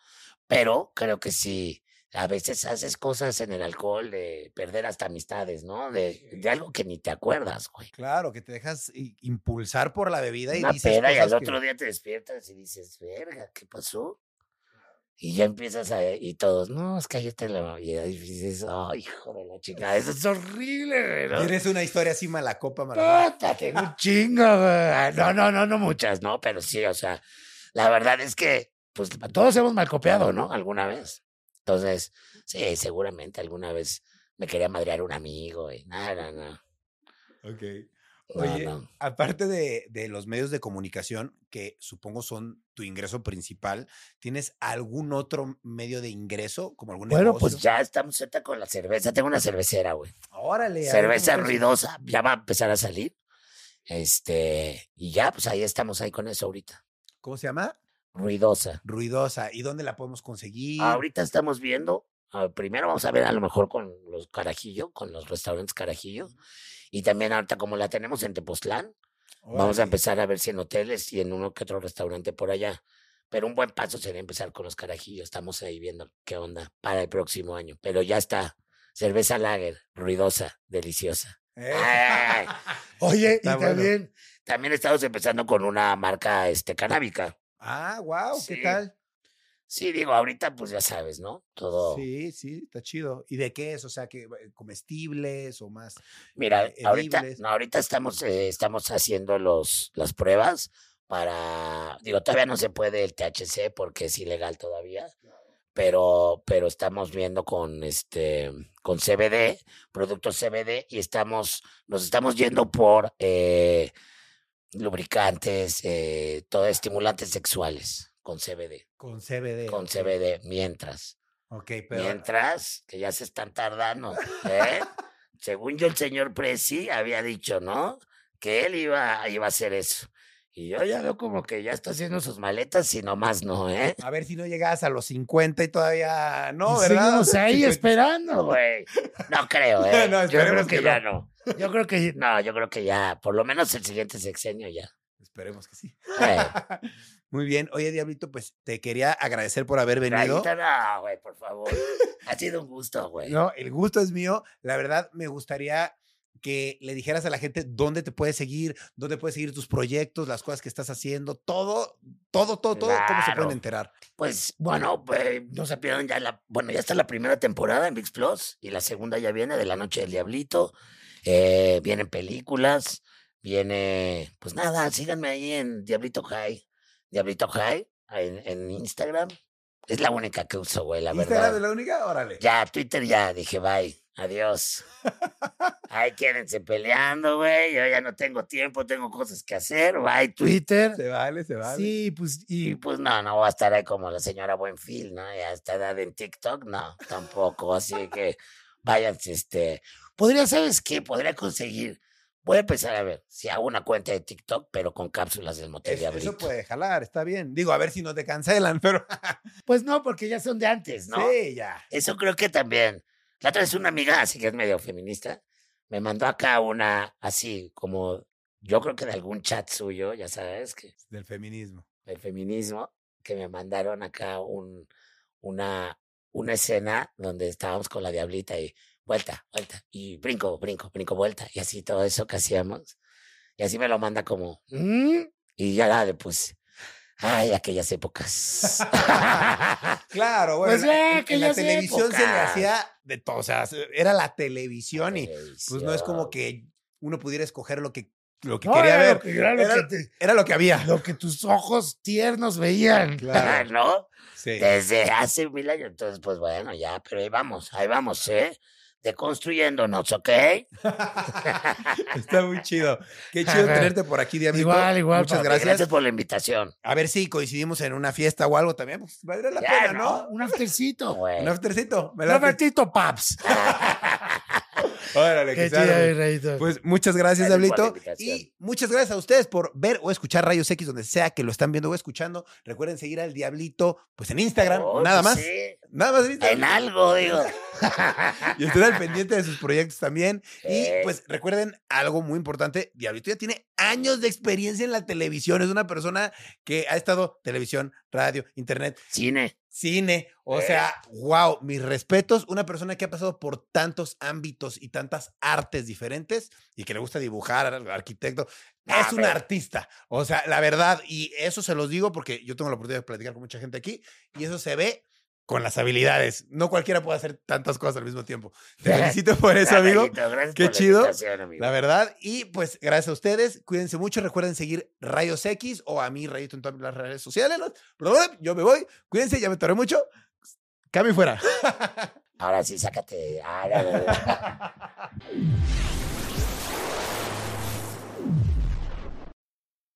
Pero creo que sí, a veces haces cosas en el alcohol de perder hasta amistades, ¿no? De, de algo que ni te acuerdas, güey. Claro, que te dejas impulsar por la bebida y Una dices peda y al cosas que- otro día te despiertas y dices, verga, ¿qué pasó? Y ya empiezas a... Y todos, no, es que ayer te la... Y dices, ay, hijo de la chingada, eso es horrible, ¿no? Tienes una historia así mala copa, mala Puta, tengo un chingo, güey. No, no, no, no muchas, ¿no? Pero sí, o sea, la verdad es que, pues, todos hemos mal copiado, ¿no? Alguna vez. Entonces, sí, seguramente alguna vez me quería madrear un amigo y no, no, no. Ok. Oye, no. aparte de, de los medios de comunicación, que supongo son tu ingreso principal, ¿tienes algún otro medio de ingreso, como algún Bueno, negocio? pues ya estamos ahorita con la cerveza. Tengo una cervecera, güey. Órale. Cerveza ruidosa. Ya va a empezar a salir. Este, y ya, pues ahí estamos ahí con eso ahorita. ¿Cómo se llama? Ruidosa. Ruidosa. ¿Y dónde la podemos conseguir? Ahorita estamos viendo, ah, primero vamos a ver a lo mejor con los Carajillo, con los restaurantes Carajillo, y también ahorita como la tenemos en Tepoztlán, vamos a empezar a ver si en hoteles y en uno que otro restaurante por allá. Pero un buen paso sería empezar con los Carajillos, estamos ahí viendo qué onda para el próximo año, pero ya está. Cerveza lager, ruidosa, deliciosa. Eh. Ay. Oye, y bueno. también, también estamos empezando con una marca este, canábica. Ah, wow, ¿qué tal? Sí, digo, ahorita pues ya sabes, ¿no? Todo. Sí, sí, está chido. ¿Y de qué es? O sea, que eh, comestibles o más. Mira, eh, ahorita, no, ahorita estamos, eh, estamos haciendo los, las pruebas para, digo, todavía no se puede el THC porque es ilegal todavía, pero, pero estamos viendo con este, con CBD, productos CBD, y estamos, nos estamos yendo por eh, lubricantes, eh, todo estimulantes sexuales con CBD, Con CBD. con ok. CBD, mientras. Ok, pero. Mientras, que ya se están tardando, ¿eh? Según yo, el señor Presi había dicho, ¿no? Que él iba, iba a hacer eso. Y yo ya veo como que ya está haciendo sus maletas y nomás no, ¿eh? A ver si no llegas a los 50 y todavía no, ¿verdad? seguimos ahí esperando, güey. No creo, ¿eh? No, yo creo esperemos que, que ya no. Yo creo que, no, yo creo que ya, por lo menos el siguiente sexenio ya. Esperemos que sí. Eh. Muy bien. Oye, Diablito, pues te quería agradecer por haber venido. No, güey, por favor. Ha sido un gusto, güey. No, el gusto es mío. La verdad, me gustaría que le dijeras a la gente dónde te puedes seguir, dónde puedes seguir tus proyectos, las cosas que estás haciendo, todo, todo, todo, todo, cómo se pueden enterar. Pues bueno, pues, no se pierdan ya la, bueno, ya está la primera temporada en VIX Plus y la segunda ya viene de La Noche del Diablito. Eh, vienen películas, viene, pues nada, síganme ahí en Diablito High, Diablito High, en, en Instagram Es la única que uso, güey, la ¿Instagram verdad. es la única? Órale. Ya, Twitter ya, dije, bye, adiós. Ahí quédense peleando, güey. Yo ya no tengo tiempo, tengo cosas que hacer. Bye, Twitter. Se vale, se vale. Sí, pues, y pues no, no voy a estar ahí como la señora Buenfil, ¿no? Ya está edad en TikTok, no, tampoco. Así que váyanse, este. Podría, ¿sabes qué? Podría conseguir. Voy a empezar a ver si hago una cuenta de TikTok, pero con cápsulas del motel Eso, de eso abril. puede jalar, está bien. Digo, a ver si no te cancelan, pero. Pues no, porque ya son de antes, ¿no? Sí, ya. Eso creo que también. La otra vez una amiga, así que es medio feminista, me mandó acá una, así como, yo creo que de algún chat suyo, ya sabes, que Del feminismo. del feminismo, que me mandaron acá un, una, una escena donde estábamos con la diablita y vuelta, vuelta, y brinco, brinco, brinco, vuelta, y así todo eso que hacíamos. Y así me lo manda como, "Mm", y ya la le puse, ay, aquellas épocas. Claro, bueno. Pues en en, la televisión se le hacía de todo. O sea, era la televisión y pues no es como que uno pudiera escoger lo que, lo que No, quería era ver. Lo que, era lo Era- que te- Era lo que había. lo que tus ojos tiernos veían. Claro. ¿No? Sí. Desde hace mil años. Entonces, pues bueno, ya, pero ahí vamos, ahí vamos, ¿eh? Deconstruyéndonos, ¿ok? Está muy chido. Qué chido tenerte por aquí, Diablito. Igual, igual. Muchas papi, gracias. Gracias por la invitación. A ver si coincidimos en una fiesta o algo también. Pues valdría la Ya, pena, ¿no? Un aftercito, güey. Un aftercito. ¿me Un aftercito, paps. Órale, Qué chido. Pues muchas gracias, Diablito. Y muchas gracias a ustedes por ver o escuchar Rayos X donde sea que lo están viendo o escuchando. Recuerden seguir al Diablito pues en Instagram, Oh, nada pues más. sí. Nada más Instagram. En algo, digo. Y estén al pendiente de sus proyectos también. Y pues recuerden algo muy importante, Diablito ya tiene años de experiencia en la televisión. Es una persona que ha estado televisión, radio, internet, Cine. cine. O Eh. sea, wow, mis respetos. Una persona que ha pasado por tantos ámbitos y tantas artes diferentes y que le gusta dibujar, ar- arquitecto. Ah, Es un artista. O sea, la verdad, y eso se los digo porque yo tengo la oportunidad de platicar con mucha gente aquí y eso se ve con las habilidades. No cualquiera puede hacer tantas cosas al mismo tiempo. Te felicito por eso, amigo. Gracias Qué por chido. amigo. La verdad. Y pues gracias a ustedes. Cuídense mucho. Recuerden seguir Rayos X o a mí, Rayito, en todas las redes sociales. Yo me voy. Cuídense, ya me toré mucho. Cami fuera. Ahora sí, sácate. Ah,